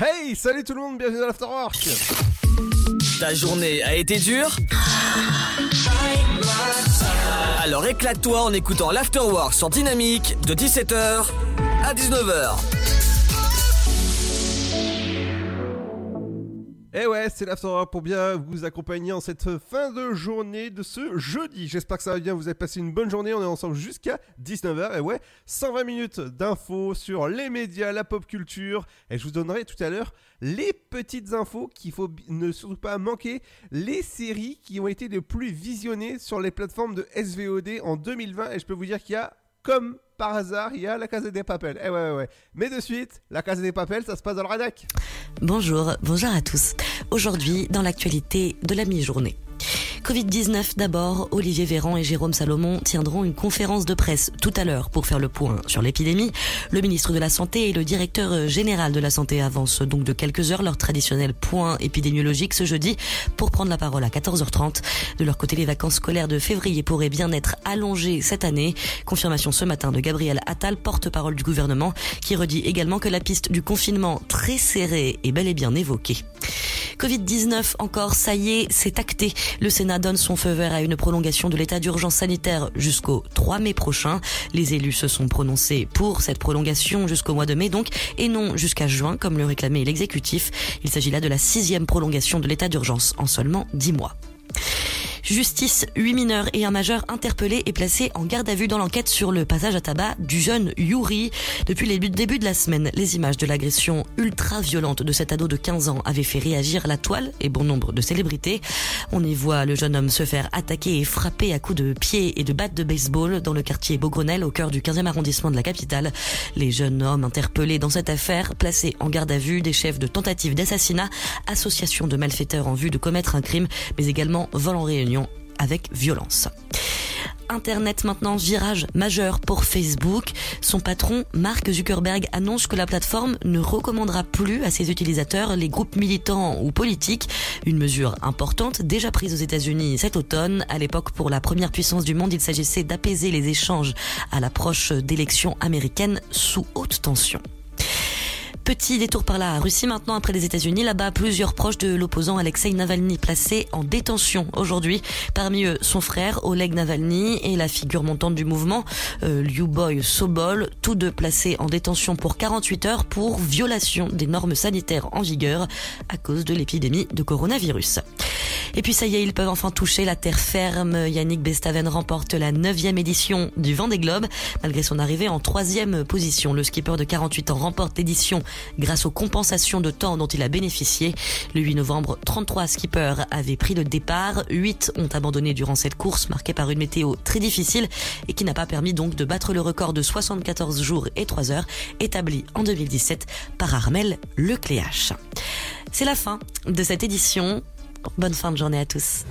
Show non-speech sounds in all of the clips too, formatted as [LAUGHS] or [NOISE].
Hey, salut tout le monde, bienvenue dans l'Afterwork Ta journée a été dure Alors éclate-toi en écoutant l'Afterwork sur Dynamique de 17h à 19h. Et ouais, c'est l'Afterwork pour bien vous accompagner en cette fin de journée de ce jeudi. J'espère que ça va bien, vous avez passé une bonne journée, on est ensemble jusqu'à 19h. Et ouais, 120 minutes d'infos sur les médias, la pop culture. Et je vous donnerai tout à l'heure les petites infos qu'il faut ne surtout pas manquer, les séries qui ont été les plus visionnées sur les plateformes de SVOD en 2020. Et je peux vous dire qu'il y a comme par hasard, il y a la Casa des Papels. Eh ouais, ouais, ouais. Mais de suite, la Casa des Papels, ça se passe dans le Radac. Bonjour, bonjour à tous. Aujourd'hui, dans l'actualité de la mi-journée. Covid-19 d'abord, Olivier Véran et Jérôme Salomon tiendront une conférence de presse tout à l'heure pour faire le point sur l'épidémie. Le ministre de la Santé et le directeur général de la Santé avancent donc de quelques heures leur traditionnel point épidémiologique ce jeudi pour prendre la parole à 14h30. De leur côté, les vacances scolaires de février pourraient bien être allongées cette année. Confirmation ce matin de Gabriel Attal, porte-parole du gouvernement, qui redit également que la piste du confinement très serré est bel et bien évoquée. Covid-19 encore, ça y est, c'est acté. Le Sénat donne son feu vert à une prolongation de l'état d'urgence sanitaire jusqu'au 3 mai prochain. Les élus se sont prononcés pour cette prolongation jusqu'au mois de mai donc, et non jusqu'à juin comme le réclamait l'exécutif. Il s'agit là de la sixième prolongation de l'état d'urgence en seulement dix mois. Justice, huit mineurs et un majeur interpellés et placés en garde à vue dans l'enquête sur le passage à tabac du jeune Yuri. Depuis le début de la semaine, les images de l'agression ultra-violente de cet ado de 15 ans avaient fait réagir la toile et bon nombre de célébrités. On y voit le jeune homme se faire attaquer et frapper à coups de pied et de batte de baseball dans le quartier Beaugrenelle au cœur du 15e arrondissement de la capitale. Les jeunes hommes interpellés dans cette affaire, placés en garde à vue des chefs de tentative d'assassinat, association de malfaiteurs en vue de commettre un crime, mais également vol en réunion avec violence. Internet maintenant, virage majeur pour Facebook. Son patron, Mark Zuckerberg, annonce que la plateforme ne recommandera plus à ses utilisateurs les groupes militants ou politiques. Une mesure importante déjà prise aux États-Unis cet automne. À l'époque, pour la première puissance du monde, il s'agissait d'apaiser les échanges à l'approche d'élections américaines sous haute tension. Petit détour par la Russie maintenant après les États-Unis. Là-bas, plusieurs proches de l'opposant Alexei Navalny placés en détention aujourd'hui. Parmi eux, son frère Oleg Navalny et la figure montante du mouvement, euh, Lyuboy Sobol, tous deux placés en détention pour 48 heures pour violation des normes sanitaires en vigueur à cause de l'épidémie de coronavirus. Et puis ça y est, ils peuvent enfin toucher la terre ferme. Yannick Bestaven remporte la neuvième édition du Vendée Globe. Malgré son arrivée en troisième position, le skipper de 48 ans remporte l'édition grâce aux compensations de temps dont il a bénéficié. Le 8 novembre, 33 skippers avaient pris le départ. 8 ont abandonné durant cette course marquée par une météo très difficile et qui n'a pas permis donc de battre le record de 74 jours et 3 heures établi en 2017 par Armel Lecléache. C'est la fin de cette édition. Bonne fin de journée à tous.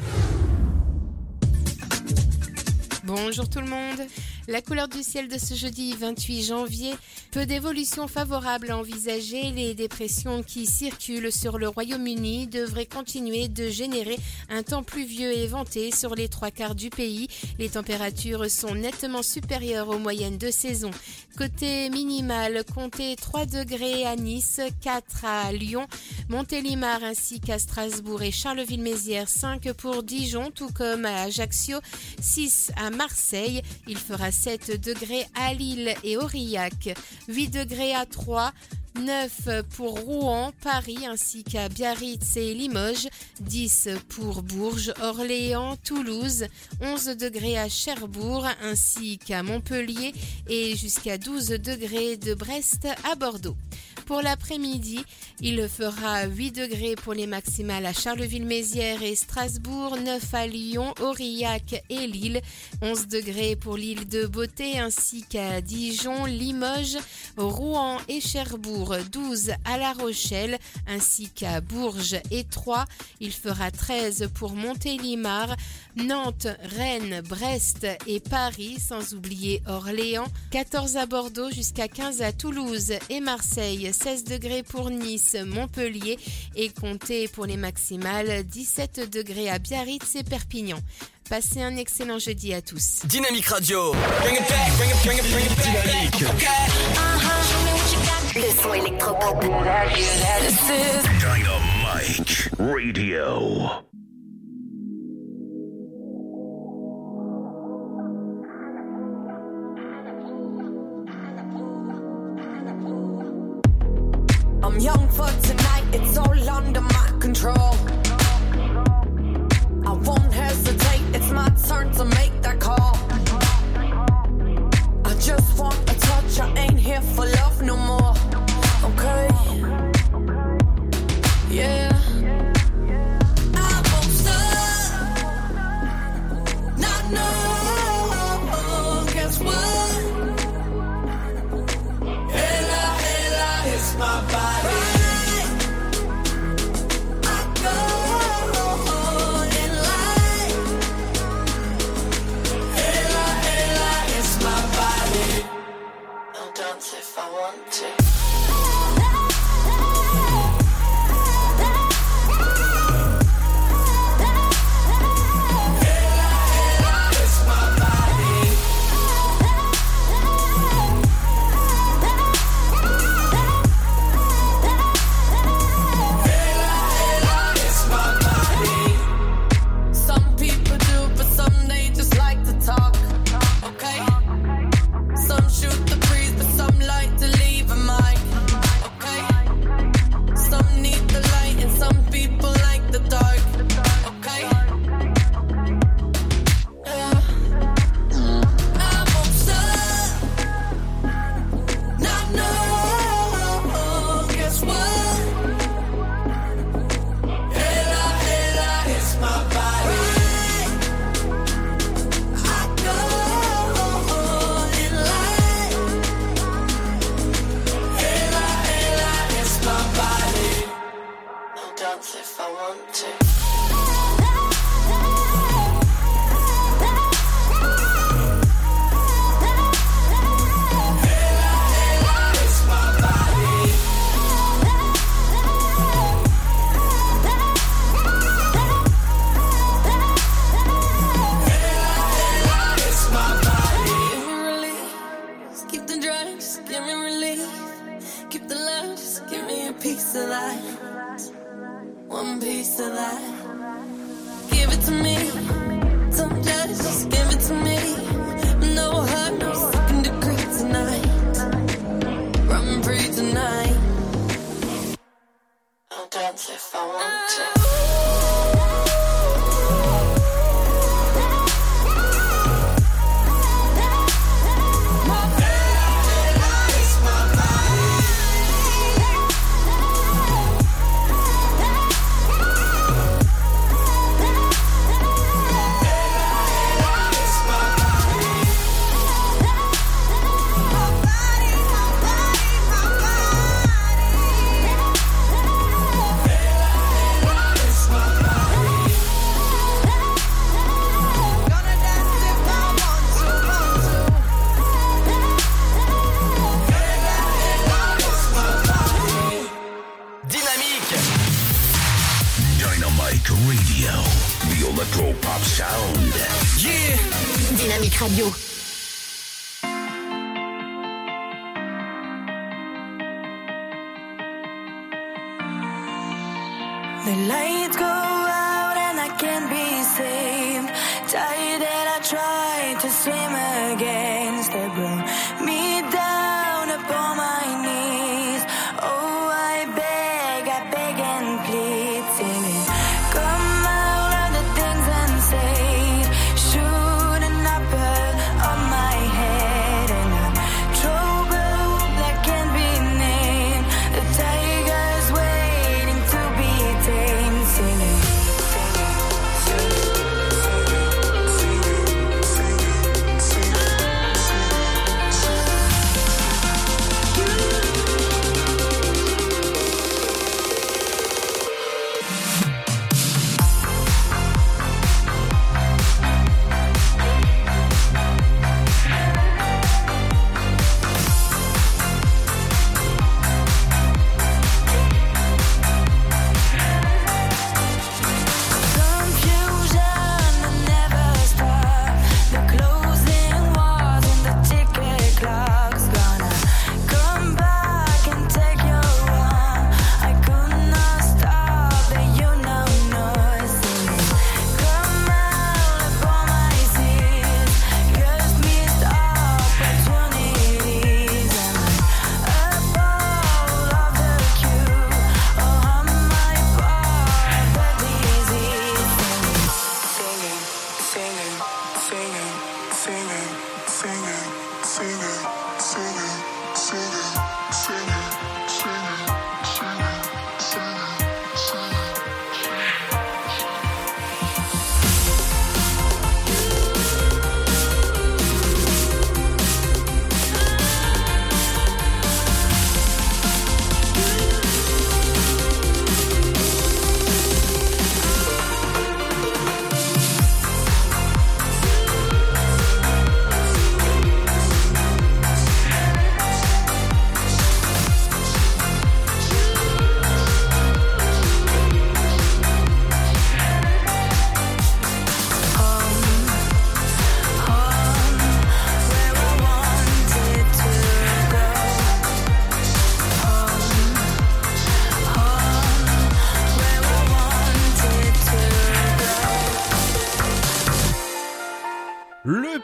Bonjour tout le monde. La couleur du ciel de ce jeudi 28 janvier, peu d'évolutions favorables à envisager. Les dépressions qui circulent sur le Royaume-Uni devraient continuer de générer un temps pluvieux et venté sur les trois quarts du pays. Les températures sont nettement supérieures aux moyennes de saison. Côté minimal, comptez 3 degrés à Nice, 4 à Lyon, Montélimar ainsi qu'à Strasbourg et Charleville-Mézières, 5 pour Dijon, tout comme à Ajaccio, 6 à Marseille. Il fera 7 degrés à Lille et Aurillac, 8 degrés à Troyes, 9 pour Rouen, Paris ainsi qu'à Biarritz et Limoges, 10 pour Bourges, Orléans, Toulouse, 11 degrés à Cherbourg ainsi qu'à Montpellier et jusqu'à 12 degrés de Brest à Bordeaux. Pour l'après-midi, il fera 8 degrés pour les maximales à Charleville-Mézières et Strasbourg, 9 à Lyon, Aurillac et Lille, 11 degrés pour l'île de Beauté ainsi qu'à Dijon, Limoges, Rouen et Cherbourg, 12 à La Rochelle ainsi qu'à Bourges et Troyes. Il fera 13 pour Montélimar, Nantes, Rennes, Brest et Paris, sans oublier Orléans, 14 à Bordeaux jusqu'à 15 à Toulouse et Marseille, 16 degrés pour Nice, Montpellier et comptez pour les maximales 17 degrés à Biarritz et Perpignan. Passez un excellent jeudi à tous. Dynamique Radio. Le son. Dynamique Radio. I'm young for tonight, it's all under my control. to make that call. I just want a touch, I ain't here for love no more. Okay. piece of life. One piece of life. Give it to me.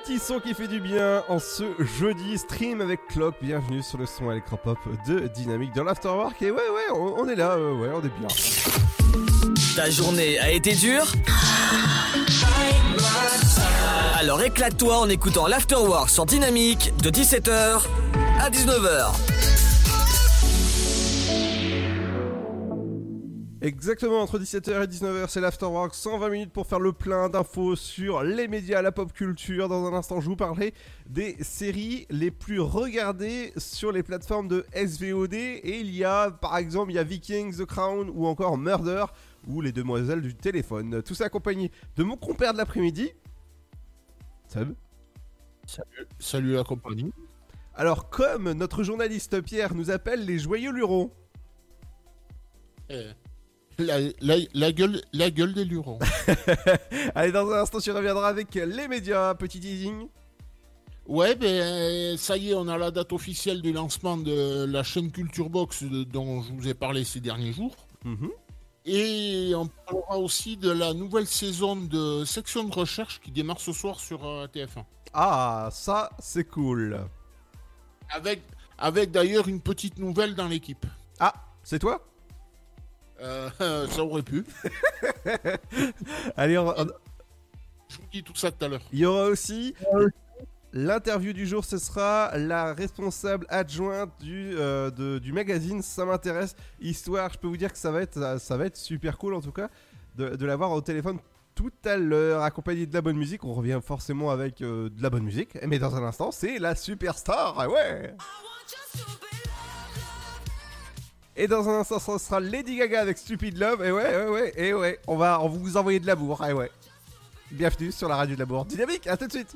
Petit son qui fait du bien en ce jeudi stream avec Clock. Bienvenue sur le son électropop de Dynamique dans l'Afterwork. Et ouais, ouais, on, est là, euh, ouais, on est bien. Ta journée a été dure? Alors éclate-toi en écoutant l'Afterwork sur Dynamique de 17h à 19h. Exactement, entre 17h et 19h, c'est l'Afterwork. 120 minutes pour faire le plein d'infos sur les médias, la pop culture. Dans un instant, je vous parlerai des séries les plus regardées sur les plateformes de SVOD. Et il y a, par exemple, il y a Vikings, The Crown ou encore Murder ou Les Demoiselles du téléphone. Tout ça accompagné de mon compère de l'après-midi. Seb. Salut, salut la compagnie. Alors, comme notre journaliste Pierre nous appelle les joyeux lurons. Eh, La, la- la gueule, la gueule des lurons. [LAUGHS] Allez, dans un instant, tu reviendras avec les médias. Petit teasing. ouais, ben ça y est, on a la date officielle du lancement de la chaîne Culture Box dont je vous ai parlé ces derniers jours. Mhm. Et on parlera aussi de la nouvelle saison de section de recherche qui démarre ce soir sur euh, TF1. Ah, ça, c'est cool. Avec, avec d'ailleurs une petite nouvelle dans l'équipe. Ah, c'est toi? Euh, [LAUGHS] ça aurait pu. [LAUGHS] Allez, on- Je vous dis tout ça tout à l'heure. il y aura aussi l'interview du jour. Ce sera la responsable adjointe du, euh, de- du magazine. Ça m'intéresse. Histoire, je peux vous dire que ça va être, ça va être super cool en tout cas de, de l'avoir au téléphone tout à l'heure, accompagné de la bonne musique. On revient forcément avec euh, de la bonne musique. Mais dans un instant, c'est la superstar. Ah ouais Et dans un instant, ce sera Lady Gaga avec Stupid Love. Et ouais, ouais, ouais, et ouais. On va vous envoyer de l'amour. Et ouais. Bienvenue sur la radio de l'amour. Dynamique, à tout de suite.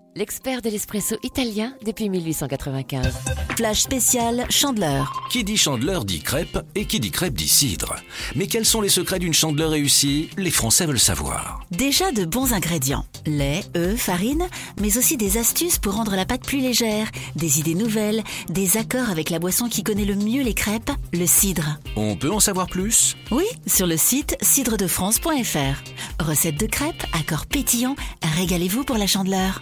l'expert de l'espresso italien depuis 1895. Flash spécial Chandeleur. Qui dit chandeleur dit crêpe et qui dit crêpe dit cidre. Mais quels sont les secrets d'une chandeleur réussie? Les Français veulent savoir. Déjà de bons ingrédients. Lait, œufs, farine, mais aussi des astuces pour rendre la pâte plus légère, des idées nouvelles, des accords avec la boisson qui connaît le mieux les crêpes, le cidre. On peut en savoir plus? Oui, sur le site cidredefrance.fr. Recette de crêpes, accords pétillants, régalez-vous pour la chandeleur.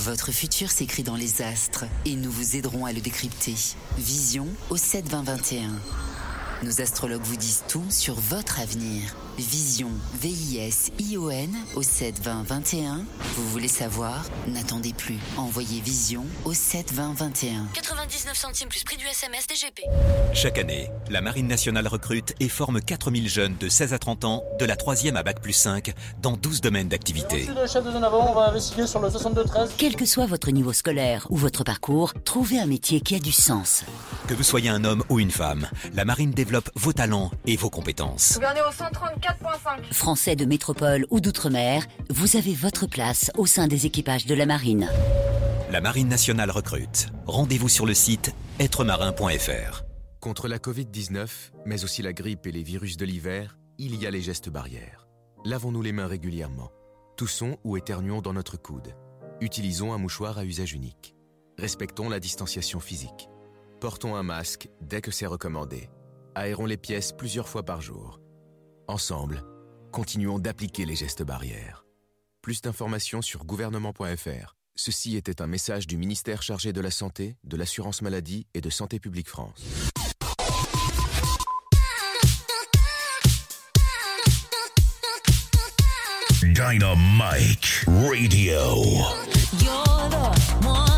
Votre futur s'écrit dans les astres et nous vous aiderons à le décrypter. Vision au 7 20 21. Nos astrologues vous disent tout sur votre avenir. Vision, V-I-S-I-O-N au 7 20 21. Vous voulez savoir? N'attendez plus. Envoyez Vision au 7 20 21. 99 centimes plus prix du SMS DGP. Chaque année, la Marine nationale recrute et forme 4000 jeunes de 16 à 30 ans, de la 3e à Bac plus 5, dans 12 domaines d'activité. le chef de zone avant, on va investiguer sur le 62-13. Quel que soit votre niveau scolaire ou votre parcours, trouvez un métier qui a du sens. Que vous soyez un homme ou une femme, la Marine développe vos talents et vos compétences. Au 134.5. Français de métropole ou d'outre-mer, vous avez votre place au sein des équipages de la marine. La Marine nationale recrute. Rendez-vous sur le site êtremarin.fr. Contre la Covid-19, mais aussi la grippe et les virus de l'hiver, il y a les gestes barrières. Lavons-nous les mains régulièrement. Toussons ou éternuons dans notre coude. Utilisons un mouchoir à usage unique. Respectons la distanciation physique. Portons un masque dès que c'est recommandé. Aérons les pièces plusieurs fois par jour. Ensemble, continuons d'appliquer les gestes barrières. Plus d'informations sur gouvernement.fr. Ceci était un message du ministère chargé de la Santé, de l'Assurance Maladie et de Santé Publique France. Dynamite Radio. You're the one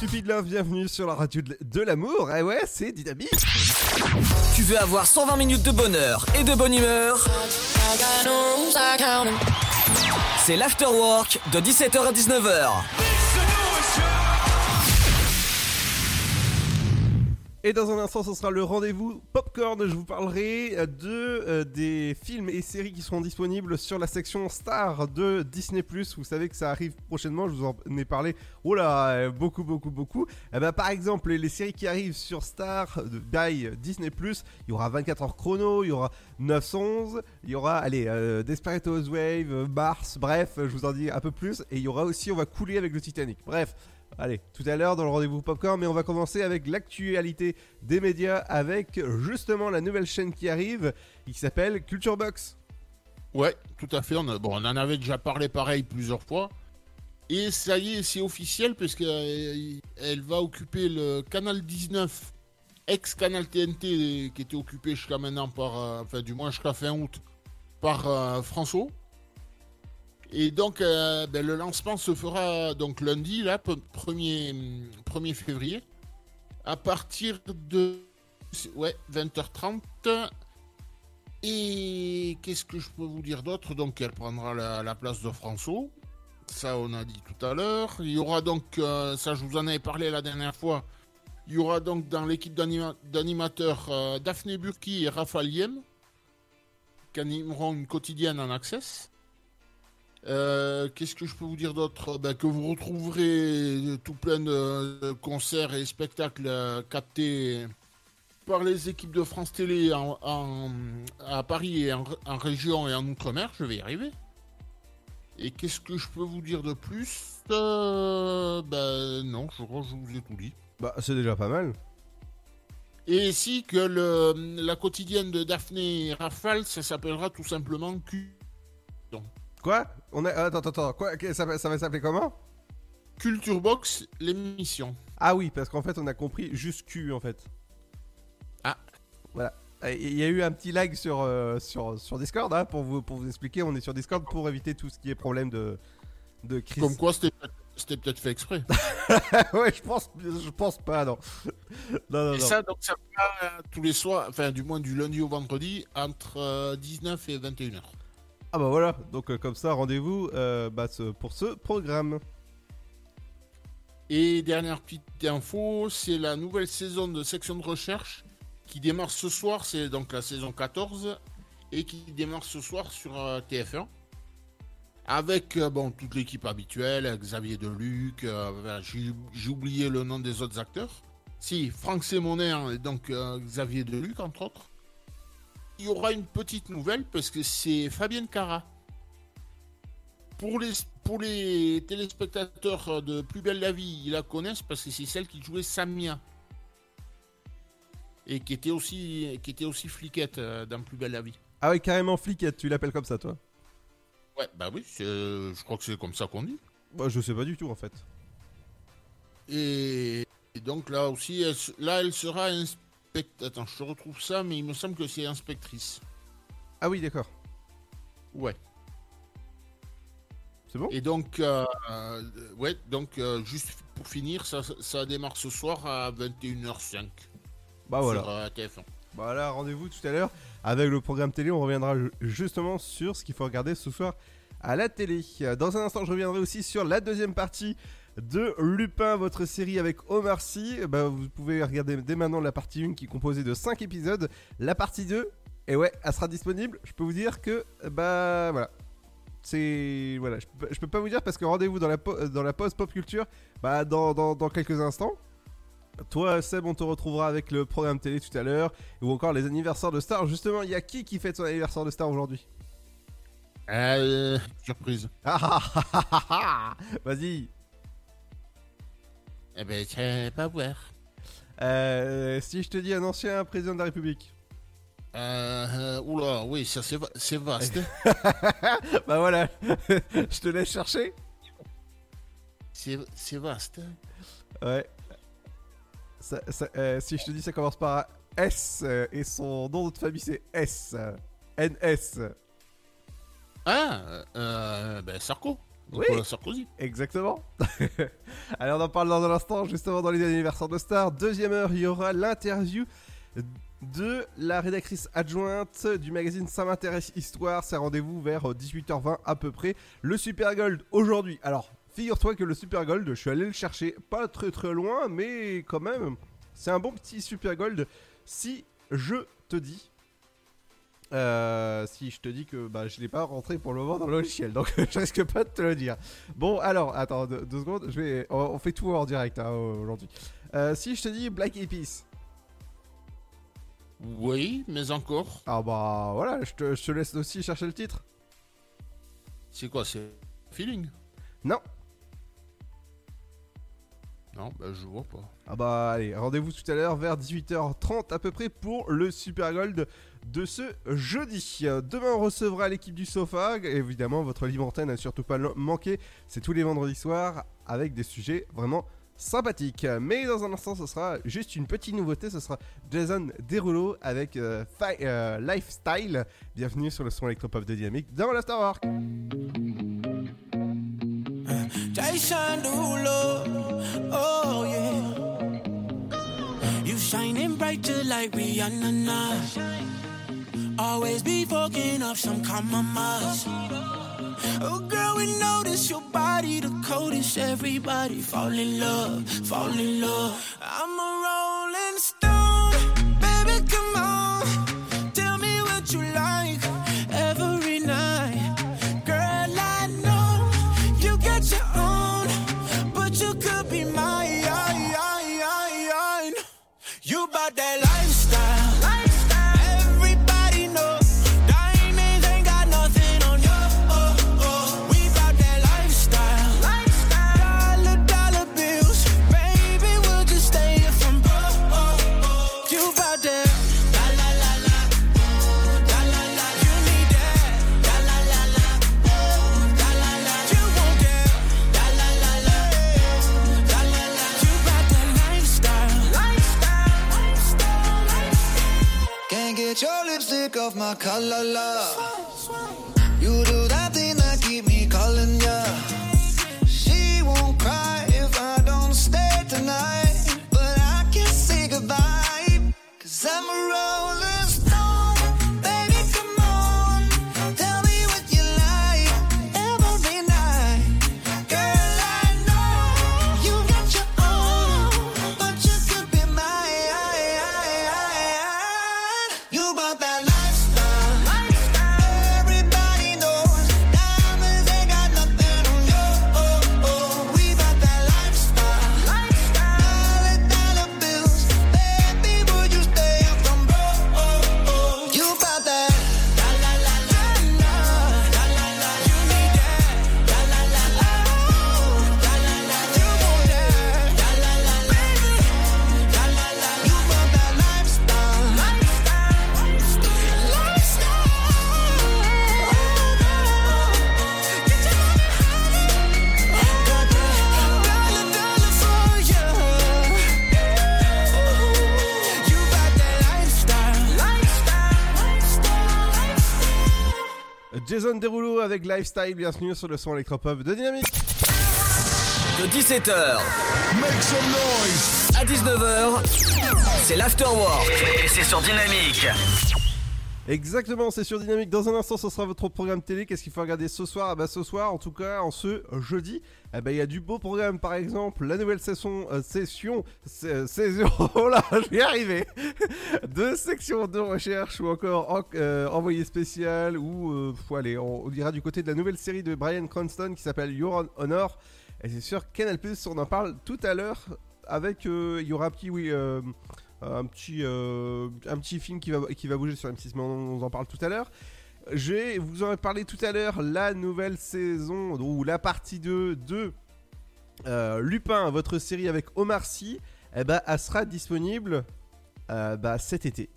Stupid Love, bienvenue sur la radio de l'amour. Eh ouais, c'est dynamique. Tu veux avoir 120 minutes de bonheur et de bonne humeur? C'est l'afterwork de 17h à 19h. Et dans un instant, ce sera le rendez-vous Popcorn. Je vous parlerai euh, de euh, des films et séries qui seront disponibles sur la section Star de Disney+. Vous savez que ça arrive prochainement. Je vous en ai parlé. Oh là, euh, beaucoup, beaucoup, beaucoup. Eh ben, par exemple, les séries qui arrivent sur Star by Disney+, il y aura 24 heures chrono, il y aura 911, il y aura, allez, euh, Desperate Housewives, Mars, bref, je vous en dis un peu plus. Et il y aura aussi, on va couler avec le Titanic. Bref. Allez, tout à l'heure dans le rendez-vous Popcorn, mais on va commencer avec l'actualité des médias avec justement la nouvelle chaîne qui arrive qui s'appelle Culture Box. Ouais, tout à fait. On, bon, on en avait déjà parlé pareil plusieurs fois. Et ça y est, c'est officiel parce qu'elle elle va occuper le canal 19, ex-canal TNT, qui était occupé jusqu'à maintenant par, euh, enfin du moins jusqu'à fin août, par euh, François. Et donc, euh, ben, le lancement se fera donc lundi, là, pe- 1er, 1er février, à partir de ouais, 20h30. Et qu'est-ce que je peux vous dire d'autre? Donc, elle prendra la, la place de François. Ça, on a dit tout à l'heure. Il y aura donc, euh, ça, je vous en avais parlé la dernière fois, Il y aura donc dans l'équipe d'anima- d'animateurs euh, Daphné Burki et Raphaël Yem qui animeront une quotidienne en access. Euh, Qu'est-ce que je peux vous dire d'autre? Ben, Que vous retrouverez tout plein de concerts et spectacles euh, captés par les équipes de France Télé en, en- à Paris et en, en région et en Outre-mer. Je vais y arriver. Et qu'est-ce que je peux vous dire de plus? Euh, Ben non, je crois que je vous ai tout dit. Bah, c'est déjà pas mal. Et si que le, la quotidienne de Daphné Raphaël, ça s'appellera tout simplement Q. Quoi On a... Attends, attends, attends. Quoi ça, va- ça va s'appeler comment Culture Box, l'émission. Ah oui, parce qu'en fait, on a compris juste Q, en fait. Ah. Voilà. Il y a eu un petit lag sur, euh, sur, sur Discord, hein, pour, vous, pour vous expliquer. On est sur Discord pour éviter tout ce qui est problème de, de crise. Comme quoi, c'était c'était peut-être fait exprès. [LAUGHS] ouais, je pense, je pense pas, non. non, non, Et non. ça, donc, ça va euh, tous les soirs, enfin, du moins du lundi au vendredi, entre euh, 19 et 21h. Ah bah voilà, donc euh, comme ça, rendez-vous euh, bah, pour ce programme. Et dernière petite info, c'est la nouvelle saison de section de recherche qui démarre ce soir, c'est donc la saison 14, et qui démarre ce soir sur euh, TF1. Avec bon, toute l'équipe habituelle, Xavier Deluc, j'ai oublié le nom des autres acteurs. Si, Franck Sémonet et donc Xavier Deluc, entre autres. Il y aura une petite nouvelle parce que c'est Fabienne Cara. Pour les, pour les téléspectateurs de Plus Belle la Vie, ils la connaissent parce que c'est celle qui jouait Samia. Et qui était aussi, qui était aussi fliquette euh, dans Plus Belle la Vie. Ah oui, carrément fliquette, tu l'appelles comme ça, toi? Ouais, bah oui, c'est- je crois que c'est comme ça qu'on dit. Bah, je sais pas du tout, en fait. Et, et donc là aussi, elle là, elle sera Attends, je retrouve ça, mais il me semble que c'est inspectrice. Ah oui, d'accord. Ouais. C'est bon? Et donc, euh, euh, ouais, donc euh, juste pour finir, ça, ça démarre ce soir à 21h05. Bah voilà. Sur euh, TF1. Bah là, rendez-vous tout à l'heure avec le programme télé. On reviendra ju- justement sur ce qu'il faut regarder ce soir à la télé. Dans un instant, je reviendrai aussi sur la deuxième partie de Lupin, votre série avec Omar Sy. Bah, vous pouvez regarder dès maintenant la partie 1 qui est composée de 5 épisodes. La partie 2, et ouais, elle sera disponible. Je peux vous dire que, bah voilà. C'est. Voilà, je peux, je peux pas vous dire parce que rendez-vous dans la, po- dans la pause pop culture bah, dans, dans- dans quelques instants. Toi, Seb, on te retrouvera avec le programme télé tout à l'heure ou encore les anniversaires de stars. Justement, il y a qui qui fête son anniversaire de star aujourd'hui? Euh, surprise. Ah, ah, ah. Vas-y. Eh ben, c'est pas voir. Euh, si je te dis un ancien président de la République. Euh, euh, oula, oui, ça c'est va- c'est vaste. [LAUGHS] bah voilà, [LAUGHS] je te laisse chercher. c'est c'est vaste. Ouais. Ça- ça- euh, si je te dis ça commence par S euh, et son nom de famille c'est S. euh, NS. Ah, euh, ben Sarko. Oui. Sarkozy. Exactement. [LAUGHS] Allez, on en parle dans un instant, justement dans les anniversaires de stars. Deuxième heure, il y aura l'interview de la rédactrice adjointe du magazine Ça m'intéresse Histoire. C'est rendez-vous vers 18h20 à peu près. Le Super Gold aujourd'hui. Alors, figure-toi que le Super Gold, je suis allé le chercher pas très très loin, mais quand même, c'est un bon petit Super Gold. Si je te dis euh, si je te dis que bah, je l'ai pas rentré pour le moment dans le logiciel, donc [LAUGHS] je risque pas de te le dire. Bon, alors, attends deux, deux secondes, je vais, on, on fait tout en direct hein, aujourd'hui. Euh, si je te dis Black Peas, Oui, mais encore. ah bah voilà, je te, je te laisse aussi chercher le titre. C'est quoi, c'est feeling? Non. Non, ben je vois pas. Ah bah allez, rendez-vous tout à l'heure vers 18h30 à peu près pour le Super Gold de ce jeudi. Demain on recevra l'équipe du sofa, évidemment votre libre antenne à surtout pas le manquer, c'est tous les vendredis soirs avec des sujets vraiment sympathiques. Mais dans un instant ce sera juste une petite nouveauté, ce sera Jason Derulo avec euh, euh, Lifestyle. Bienvenue sur le son électropop de Dynamique dans l'Afterwork. Jason Derulo, oh yeah. You shining like. Always be fucking up some compromise. Oh girl, we notice your body the coldest. Everybody fall in love, fall in love. I'm a rolling stone, lipstick off my collar, love. Avec Lifestyle, bienvenue sur le son électropop de Dynamique. De 17h Make some noise à 19h, c'est l'afterwork et c'est sur Dynamique. Exactement, c'est sur Dynamique. Dans un instant, ce sera votre programme télé. Qu'est-ce qu'il faut regarder ce soir Ah bah ce soir, en tout cas, en ce jeudi, bah, il y a du beau programme. Par exemple, la nouvelle session, euh, session, sa- saison, [LAUGHS] oh là, je vais y arriver, [LAUGHS] de section de recherche ou encore en- euh, envoyé spécial ou, euh, faut aller, on, on ira du côté de la nouvelle série de Brian Cranston qui s'appelle Your Honor. Et c'est sur Canal+, on en parle tout à l'heure avec, euh, il y aura petit, oui, un petit, euh, un petit film qui va, qui va bouger sur M6, mais on, on en parle tout à l'heure. Je vous en ai parlé tout à l'heure, la nouvelle saison, ou la partie 2 de euh, Lupin, votre série avec Omar Sy, eh ben, elle sera disponible euh, bah, cet été.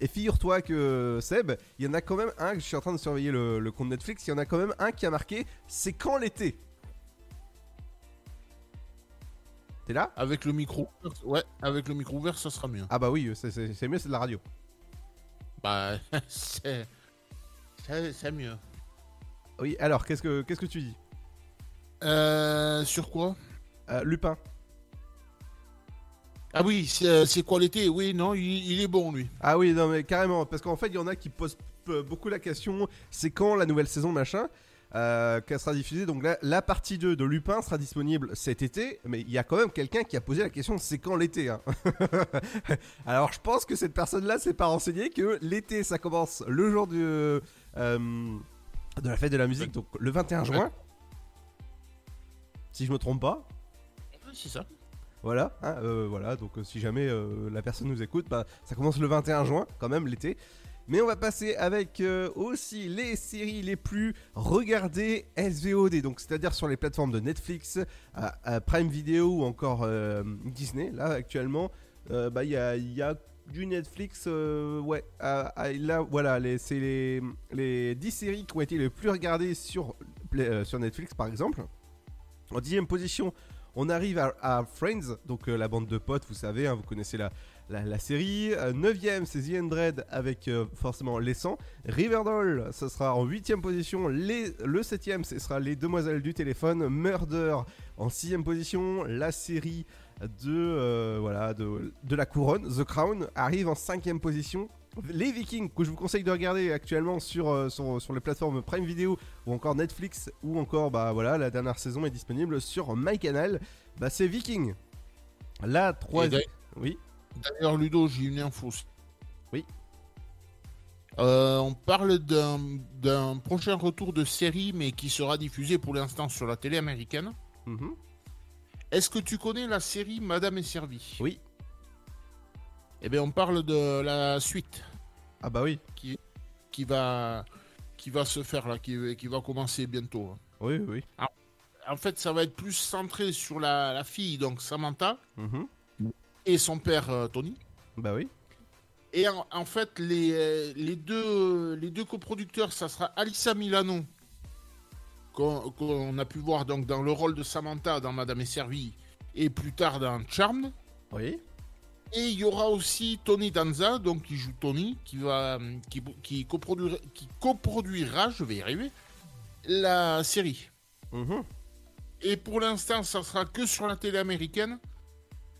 Et figure-toi que Seb, il y en a quand même un, je suis en train de surveiller le, le compte Netflix, il y en a quand même un qui a marqué c'est quand l'été? T'es là Avec le micro. Ouais, avec le micro ouvert, ça sera mieux. Ah bah oui, c'est- c'est mieux, c'est de la radio. Bah, [LAUGHS] c'est. C'est mieux. Oui, alors qu'est-ce que qu'est-ce que tu dis? Euh. Sur quoi? Euh, Lupin. Ah oui, c'est euh, quoi l'été? Oui, non, il, il est bon lui. Ah oui, non mais carrément, parce qu'en fait, il y en a qui posent beaucoup la question, c'est quand la nouvelle saison machin? Euh, qu'elle sera diffusée. Donc là, la partie 2 de Lupin sera disponible cet été, mais il y a quand même quelqu'un qui a posé la question, c'est quand l'été hein [LAUGHS] Alors je pense que cette personne-là s'est pas renseignée que l'été ça commence le jour du, euh, de la fête de la musique, donc le 21 juin. Si je me trompe pas. C'est ça. Voilà, hein, euh, voilà. Donc euh, si jamais euh, la personne nous écoute, bah, ça commence le 21 juin, quand même l'été. Mais on va passer avec euh, aussi les séries les plus regardées SVOD, donc c'est-à-dire sur les plateformes de Netflix, Prime Video ou encore euh, Disney. Là actuellement, euh, bah, il y, a, du Netflix, ouais. là voilà, c'est les, les 10 séries qui ont été les plus regardées sur, Netflix par exemple. En dixième position, on arrive à, Friends, donc la bande de potes, vous savez, hein, vous connaissez la, la, la série. Euh, neuvième, c'est The Dread avec euh, forcément Les 100. Riverdale, ce sera en huitième position. Les, le septième, ce sera Les Demoiselles du téléphone. Murder en sixième position. La série de, euh, voilà, de, de la couronne, The Crown, arrive en cinquième position. Les Vikings, que je vous conseille de regarder actuellement sur, euh, sur, sur les plateformes Prime Video ou encore Netflix, ou encore, bah voilà, la dernière saison est disponible sur MyCanal. Bah, c'est Viking. La troisième. Oui. D'ailleurs, Ludo, j'ai une info. Oui. Euh, on parle d'un prochain retour de série, mais qui sera diffusé pour l'instant sur la télé américaine. Mhm. Est-ce que tu connais la série Madame est servie? Oui. Eh bien, on parle de la suite. Ah bah oui. Qui, qui va qui va se faire là, qui, qui va commencer bientôt. hein. Oui, oui. Alors, en fait, ça va être plus centré sur la, la fille, donc Samantha, Mhm. Et son père euh, Tony. Bah oui. Et en, en fait, les, euh, les, deux, les deux coproducteurs, ça sera Alissa Milano, qu'on qu'on a pu voir donc dans le rôle de Samantha dans Madame est servie, et plus tard dans Charmed. Oui. Et il y aura aussi Tony Danza, donc qui joue Tony, qui va qui, qui, coproduira, qui coproduira, je vais y arriver, la série. Mhm. Et pour l'instant, ça sera que sur la télé américaine,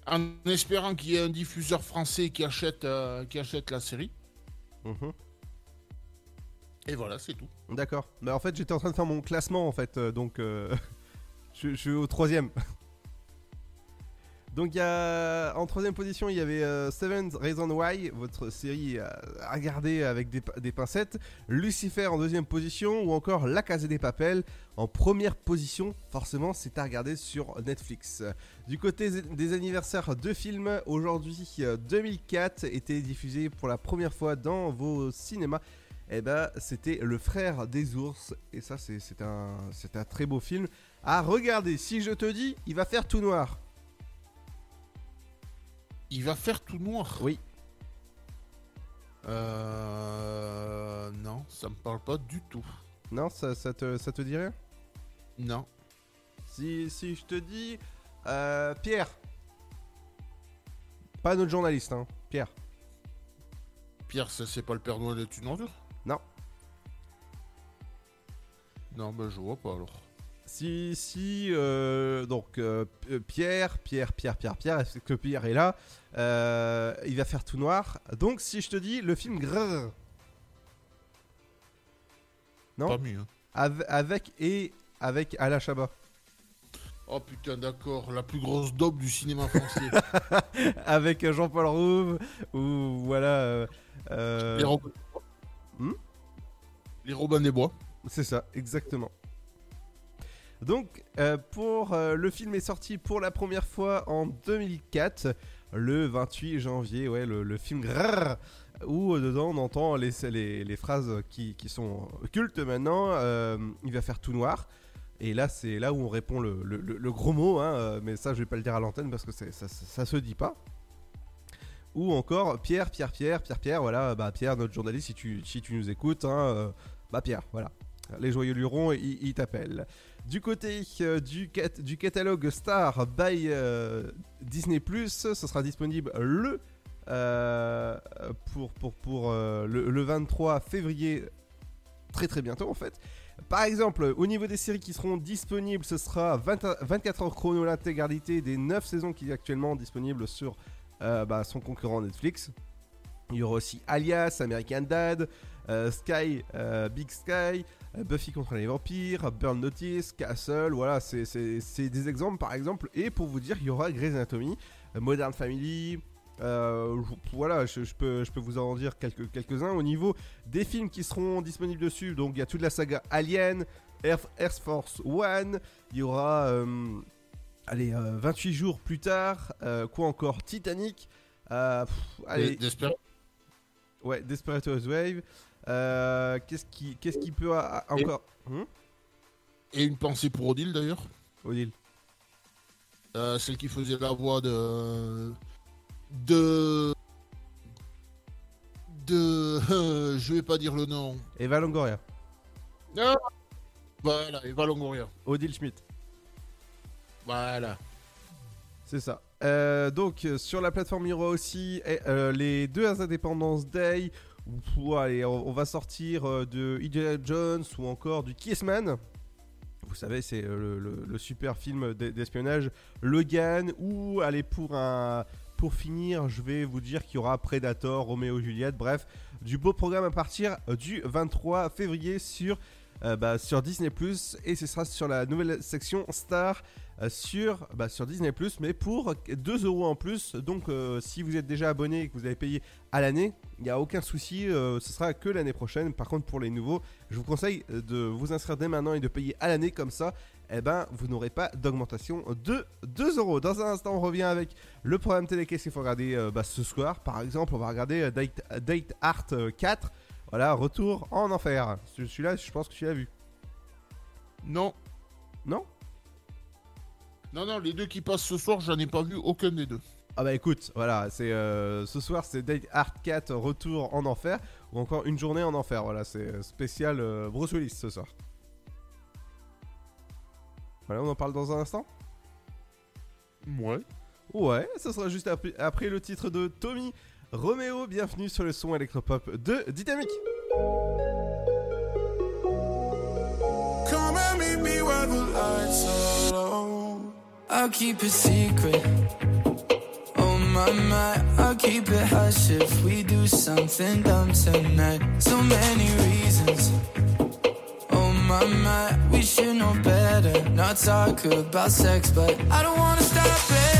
en espérant qu'il y ait un diffuseur français qui achète, euh, qui achète la série. Mhm. Et voilà, c'est tout. D'accord. Mais en fait, j'étais en train de faire mon classement en fait, euh, donc euh, [LAUGHS] je, je suis au troisième. Donc y a en troisième position, il y avait euh, Seven Reasons Why, votre série euh, à regarder avec des, pincettes. Lucifer en deuxième position, ou encore La Casa des Papel en première position. Forcément, c'est à regarder sur Netflix. Du côté des anniversaires de films, aujourd'hui euh, 2004 était diffusé pour la première fois dans vos cinémas eh ben, c'était Le Frère des Ours. Et ça, c'est un, un très beau film à regarder. Si je te dis, il va faire tout noir. Il va faire tout noir Oui. Euh... Non, ça me parle pas du tout. Non, ça, ça te, ça te dit rien? Non. Si, si je te dis. euh, Pierre. Pas notre journaliste, hein. Pierre. Pierre, ça c'est pas le Père Noël est une ordure Non. Non, ben je vois pas alors. Si, si, euh, donc euh, euh, Pierre, Pierre, Pierre, Pierre, Pierre, est-ce que Pierre est là Euh, Il va faire tout noir. Donc, si je te dis le film Grrr. Non? Pas mieux. hein. Ave- Avec et avec Alain Chabat. Oh putain, d'accord, la plus grosse daube du cinéma français. [LAUGHS] avec Jean-Paul Rouve ou voilà. Les Robins. Hmm Les Robins des Bois. C'est ça, exactement. Donc, euh, pour euh, le film est sorti pour la première fois en 2004, le 28 janvier. Ouais, le, film Grrr, où euh, dedans on entend les, les, les phrases qui, sont cultes maintenant. il va faire tout noir. Et là, c'est là où on répond le, gros mot, hein, mais ça, je vais pas le dire à l'antenne parce que ça, ça, se dit pas. Ou encore Pierre, Pierre, Pierre, Pierre, Pierre, voilà, bah Pierre, notre journaliste, si tu, nous écoutes, hein, bah Pierre, voilà. Les joyeux lurons, ils t'appellent. Du côté euh, du, cat- du catalogue Star by euh, Disney+, ce sera disponible le euh, pour, pour, pour le, le 23 février, très très bientôt en fait. Par exemple, au niveau des séries qui seront disponibles, ce sera 20 24 heures chrono l'intégralité des 9 saisons qui est actuellement disponible sur bah, son concurrent Netflix. Il y aura aussi Alias, American Dad, Sky, Big Sky, Buffy contre les vampires, Burn Notice, Castle, voilà, c'est- des exemples par exemple. Et pour vous dire, il y aura Grey's Anatomy, euh, Modern Family, euh, voilà, je, je peux, je peux vous en dire quelques- quelques-uns. Au niveau des films qui seront disponibles dessus, donc il y a toute la saga Alien, Air, Air Force One, il y aura, euh, allez, euh, 28 jours plus tard, euh, quoi encore, Titanic, euh, pff, allez, Ouais, Desperate Housewives. Euh, qu'est-ce qui, qu'est-ce qui peut a- a- Et- encore Hmm Et une pensée pour Odile d'ailleurs. Odile. Euh, celle qui faisait la voix de. De. De. [LAUGHS] je vais pas dire le nom. Eva Longoria. Ah voilà, Eva Longoria. Odile Schmidt. Voilà. C'est ça. Euh, donc sur la plateforme il y aura aussi euh, les deux Independence Day. On, va sortir euh, de Indiana Jones ou encore du Kissman. Vous savez, c'est euh, le, le- le super film d'e- d'espionnage Logan. Ou allez pour un pour finir, je vais vous dire qu'il y aura Predator, Romeo Juliette, bref, du beau programme à partir du 23 février sur, euh, bah, sur Disney ⁇ et ce sera sur la nouvelle section Star sur, bah, sur Disney Plus, mais pour 2 euros en plus. Donc, euh, si vous êtes déjà abonné et que vous avez payé à l'année, il n'y a aucun souci, euh, ce sera que l'année prochaine. Par contre, pour les nouveaux, je vous conseille euh, de vous inscrire dès maintenant et de payer à l'année comme ça. Eh ben, vous n'aurez pas d'augmentation de 2 euros. Dans un instant, on revient avec le programme télé qu'est-ce qu'il faut regarder euh, bah, ce soir? Par exemple, on va regarder euh, Date, Date Art euh, 4. Voilà, retour en enfer. Celui-là, je pense que tu l'as vu. Non. Non? Non, non, les deux qui passent ce soir, j'en ai pas vu aucun des deux. Ah bah écoute, voilà, c'est euh, ce soir c'est Date Art 4 retour en enfer ou encore une journée en enfer. Voilà, c'est euh, spécial euh, Bruce Willis ce soir. Voilà, on en parle dans un instant? Ouais. Ouais, ce sera juste après, après le titre de Tommy Roméo. Bienvenue sur le son électropop de Dynamique. Come and meet me where the lights are low. I'll keep it secret. Oh my my, I'll keep it hush if we do something dumb tonight. So many reasons. Oh my my, we should know better. Not talk about sex, but I don't wanna stop it.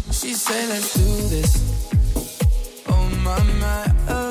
She said, let's do this. Oh my my, a oh.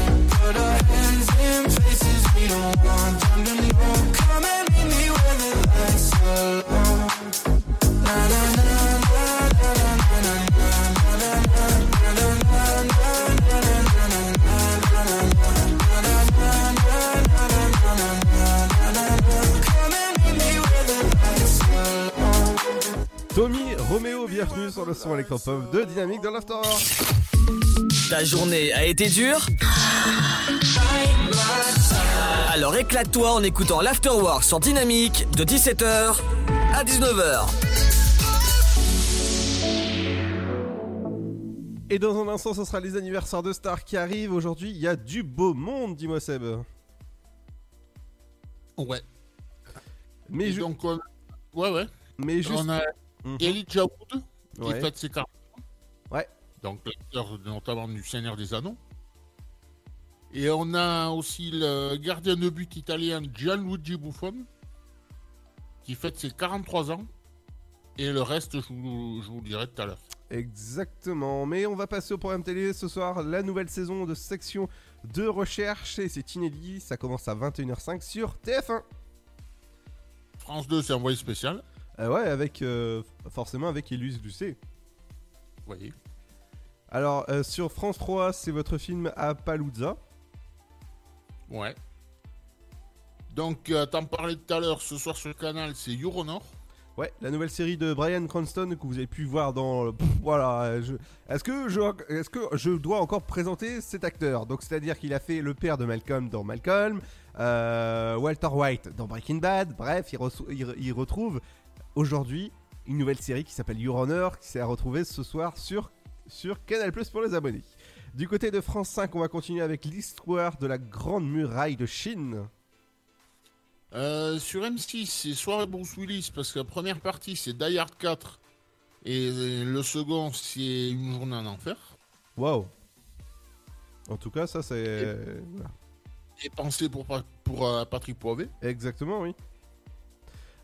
Bienvenue sur le son électropop de Dynamique dans l'After. Ta journée a été dure Alors éclate-toi en écoutant l'Afterwork sur Dynamique de 17h à 19h. Et dans un instant, ce sera les anniversaires de stars qui arrivent. Aujourd'hui, il y a du beau monde, dis-moi Seb. Ouais. Mais ju- donc, on- ouais, ouais. Mais juste- On a Elijah Wood qui Ouais. fête ses 40 Ouais. Donc, l'acteur notamment du Seigneur des Anneaux. Et on a aussi le gardien de but italien Gianluigi Buffon qui fête ses 43 ans. Et le reste, je vous, je vous le dirai tout à l'heure. Exactement, mais on va passer au programme télé ce soir, la nouvelle saison de section de recherche, et c'est inédit, ça commence à 21h05 sur TF1. France 2, c'est envoyé spécial. Euh, ouais, avec euh, forcément avec Élise Lucet. Vous voyez. Alors, euh, sur France 3, c'est votre film Appalooza. Ouais. Donc, t'en parlais tout à l'heure, ce soir sur le canal, c'est Euronor. Ouais, la nouvelle série de Brian Cranston que vous avez pu voir dans. Pff, voilà. je- Est-ce que, je... Est que je dois encore présenter cet acteur? Donc, c'est-à-dire qu'il a fait le père de Malcolm dans Malcolm, euh, Walter White dans Breaking Bad. Bref, il re- il retrouve aujourd'hui une nouvelle série qui s'appelle Your Honor, qui s'est à retrouver ce soir sur, sur Canal Plus pour les abonnés. Du côté de France 5, on va continuer avec l'histoire de la Grande Muraille de Chine. Euh, sur M6, c'est Soirée Bruce Willis, parce que la première partie, c'est Die Hard 4. Et le second, c'est Une journée en enfer. Waouh! En tout cas, ça c'est. voilà. Et pensé pour pour euh, Patrick Poivet. Exactement, oui.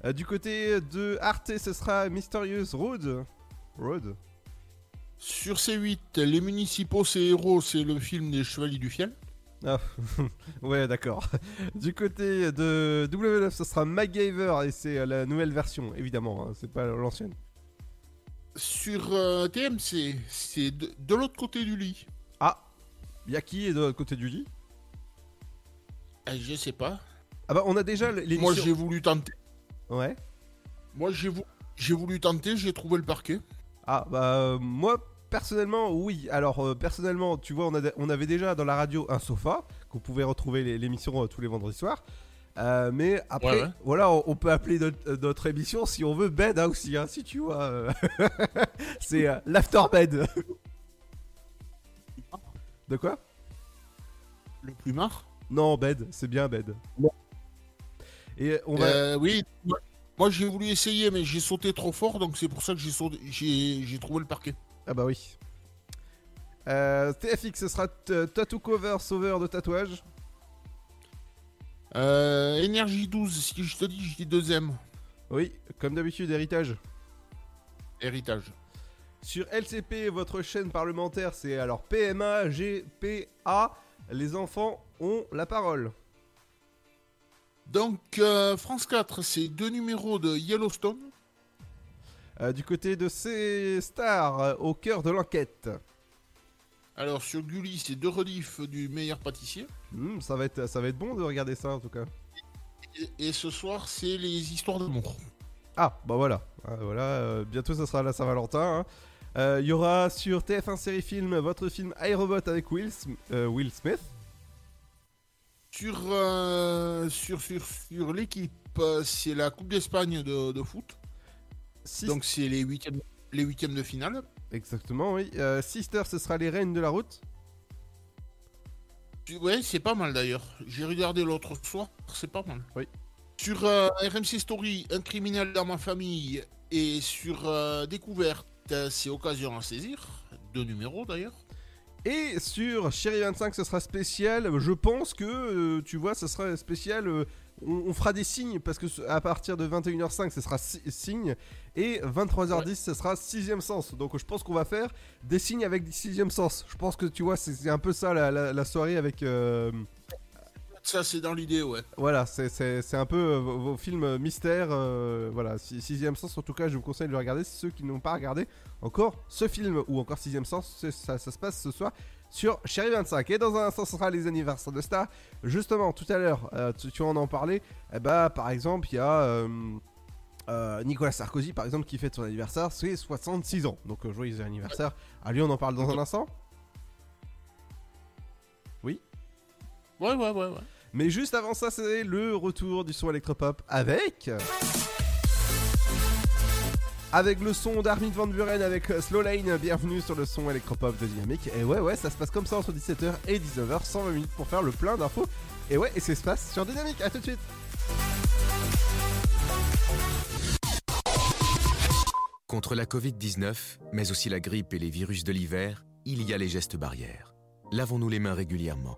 Euh, du côté de Arte, ce sera Mysterious Road. Road. Sur C8, Les Municipaux, c'est héros, c'est le film des Chevaliers du Fiel. Ah, [LAUGHS] ouais, d'accord. [LAUGHS] Du côté de W9, ce sera MacGyver et c'est euh, la nouvelle version, évidemment, hein, c'est pas l'ancienne. Sur euh, TMC, c'est de, de l'autre côté du lit. Ah, y'a qui est de l'autre côté du lit? Eh, je sais pas. Ah bah, on a déjà l'émission. Moi, j'ai voulu tenter. Ouais. Moi, j'ai vou- j'ai voulu tenter, j'ai trouvé le parquet. Ah bah euh, moi personnellement oui. Alors euh, personnellement tu vois on, a- on avait déjà dans la radio un sofa qu'on pouvait retrouver les- l'émission euh, tous les vendredis soirs. Euh, mais après Ouais, ouais. voilà on, on peut appeler notre, notre émission si on veut bed hein, aussi hein, si tu vois. euh. [LAUGHS] C'est euh, l'after bed. De quoi? Le plumard? Non bed c'est bien bed. Et on va. Euh, oui, moi- j'ai voulu essayer, mais j'ai sauté trop fort, donc c'est pour ça que j'ai sauté- j'ai j'ai trouvé le parquet. Ah bah oui. Euh, TFX ce sera tattoo cover sauveur de tatouage. Euh, Énergie 12, si je te dis, je dis deuxième. Oui comme d'habitude héritage. Héritage. Sur LCP, votre chaîne parlementaire, c'est alors PMA, GPA. Les enfants ont la parole. Donc, euh, France 4, c'est deux numéros de Yellowstone. Euh, du côté de C Star, euh, au cœur de l'enquête. Alors, sur Gulli, c'est deux reliefs du meilleur pâtissier. Hmm, ça, va être, ça va être bon de regarder ça en tout cas. Et, et ce soir, c'est les histoires d'amour. Ah, bah voilà. Ah, voilà bientôt, ça sera la Saint-Valentin. hein. Il y aura sur TF1 Série Film votre film iRobot avec Will, Sm- Will Smith. Sur, euh, sur, sur, sur l'équipe, euh, c'est la Coupe d'Espagne de, de foot. Donc, c'est les huitièmes, les huitièmes de finale. Exactement, oui. Euh, Sister, ce sera les reines de la route. Ouais, c'est pas mal d'ailleurs. J'ai regardé l'autre soir, c'est pas mal. Oui. Sur euh, RMC Story, un criminel dans ma famille. Et sur Découverte, c'est occasion à saisir. Deux numéros d'ailleurs. Et sur Chérie 25, ce sera spécial. Je pense que, euh, tu vois, ce sera spécial. euh, on, fera des signes parce que à partir de 21h05, ce sera si- signes. Et 23h10, ce sera sixième sens. Donc je pense qu'on va faire des signes avec sixième sens. Je pense que, tu vois, c'est un peu ça la, la- la soirée avec. euh, Ça, c'est dans l'idée, ouais. voilà, c'est- un peu euh, vos, vos films mystères. euh, voilà, Si- Sixième Sens, en tout cas, je vous conseille de le regarder. Ceux qui n'ont pas regardé encore ce film ou encore Sixième Sens, ça, ça se passe ce soir sur Chérie 25. Et dans un instant, ce sera les anniversaires de Star. Justement, tout à l'heure, euh, tu, tu en en parlais. Eh bah, par exemple, il y a euh, euh, Nicolas Sarkozy, par exemple, qui fête son anniversaire, c'est 66 ans. Donc, euh, joyeux anniversaire. À lui, on en parle dans un instant Oui? Ouais, ouais, ouais, ouais. Mais juste avant ça, c'est le retour du son électropop avec. Avec le son d'Armin Van Buren avec euh, Slow Lane, bienvenue sur le son électropop de Dynamique. Et ouais, ouais, ça se passe comme ça entre 17h et 19h, 120 minutes pour faire le plein d'infos. Et ouais, et ça se passe sur Dynamique, à tout de suite. Contre la Covid-19, mais aussi la grippe et les virus de l'hiver, il y a les gestes barrières. Lavons-nous les mains régulièrement.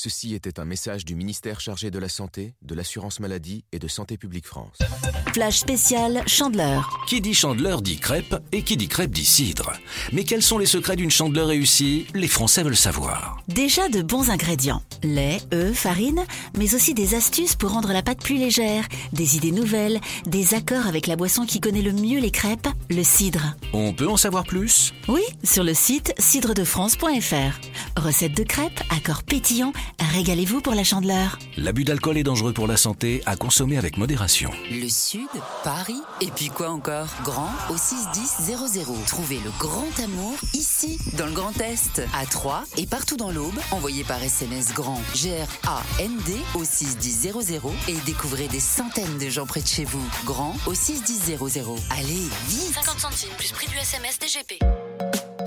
Ceci était un message du ministère chargé de la Santé, de l'Assurance Maladie et de Santé Publique France. Flash spécial Chandeleur. Qui dit chandeleur dit crêpe et qui dit crêpe dit cidre. Mais quels sont les secrets d'une chandeleur réussie? Les Français veulent savoir. Déjà de bons ingrédients. Lait, œufs, farine, mais aussi des astuces pour rendre la pâte plus légère, des idées nouvelles, des accords avec la boisson qui connaît le mieux les crêpes, le cidre. On peut en savoir plus? Oui, sur le site cidredefrance.fr. Recette de crêpes, accords pétillants, régalez-vous pour la chandeleur. L'abus d'alcool est dangereux pour la santé, à consommer avec modération. Le Sud, Paris, et puis quoi encore? Grand au 61000. Trouvez le grand amour ici, dans le Grand Est, à Troyes et partout dans l'Aube. Envoyez par SMS grand G-R-A-N-D au 61000 et découvrez des centaines de gens près de chez vous. Grand au 61000. Allez, vite 50 centimes plus prix du SMS DGP.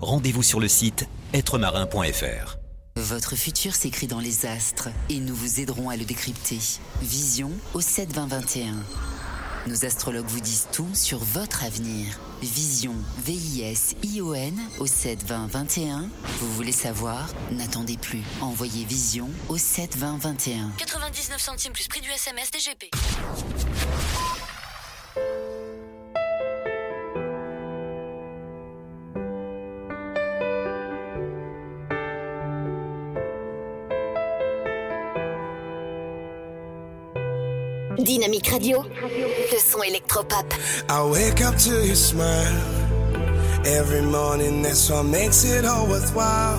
Rendez-vous sur le site êtremarin.fr. Votre futur s'écrit dans les astres et nous vous aiderons à le décrypter. Vision au 7 20 21. Nos astrologues vous disent tout sur votre avenir. Vision, V-I-S-I-O-N au 7 20 21. Vous voulez savoir? N'attendez plus. Envoyez Vision au 7 20 21. 99 centimes plus prix du SMS DGP. Dynamique Radio, le son électropop. I wake up to your smile every morning. That's what makes it all worthwhile.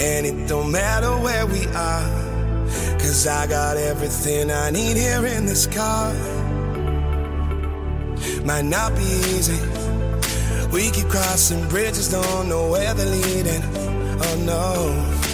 And it don't matter where we are, cause I got everything I need here in this car. Might not be easy. We keep crossing bridges, don't know where they're leading. Oh no.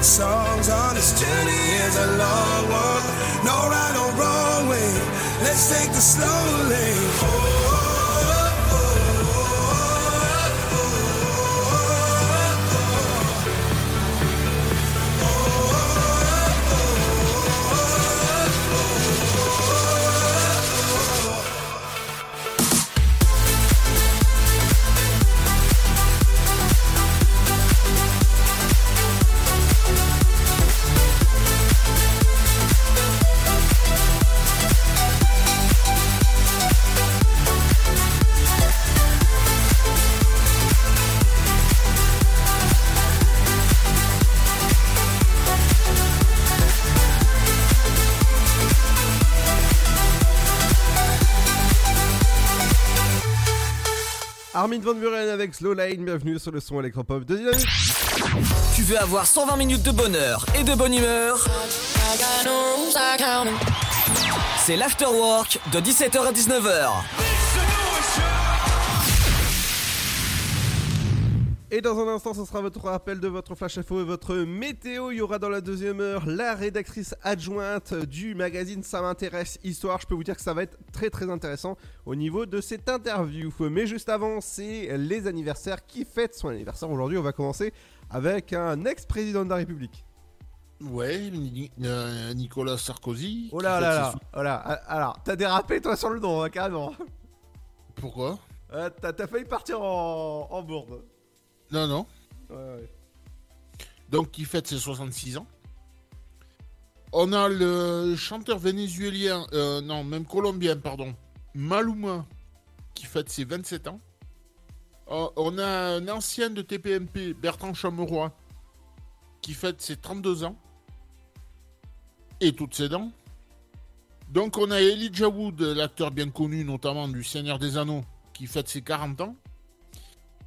Favorite songs on. This journey is a long one. No right or wrong way. Let's take the slow lane. Armin Van Buren avec Slow Lane, bienvenue sur le son électropop de Dynamique. Tu veux avoir 120 minutes de bonheur et de bonne humeur? C'est l'afterwork de 17h à 19h. Et dans un instant, ce sera votre rappel de votre flash info et votre météo. Il y aura dans la deuxième heure la rédactrice adjointe du magazine Ça m'intéresse Histoire. Je peux vous dire que ça va être très très intéressant au niveau de cette interview. Mais juste avant, c'est les anniversaires qui fêtent son anniversaire. Aujourd'hui, on va commencer avec un ex-président de la République. Ouais, euh, Nicolas Sarkozy. Oh là là là, oh là. Alors, t'as dérapé toi sur le nom, hein, carrément. Pourquoi? Euh, T'as failli partir en, en bourde. Non, non. Donc, il fête ses 66 ans. On a le chanteur vénézuélien, euh, non, même colombien, pardon, Maluma, qui fête ses 27 ans. Euh, on a un ancien de TPMP, Bertrand Chameroy, qui fête ses 32 ans. Et toutes ses dents. Donc on a Elijah Wood, l'acteur bien connu notamment du Seigneur des Anneaux, qui fête ses 40 ans.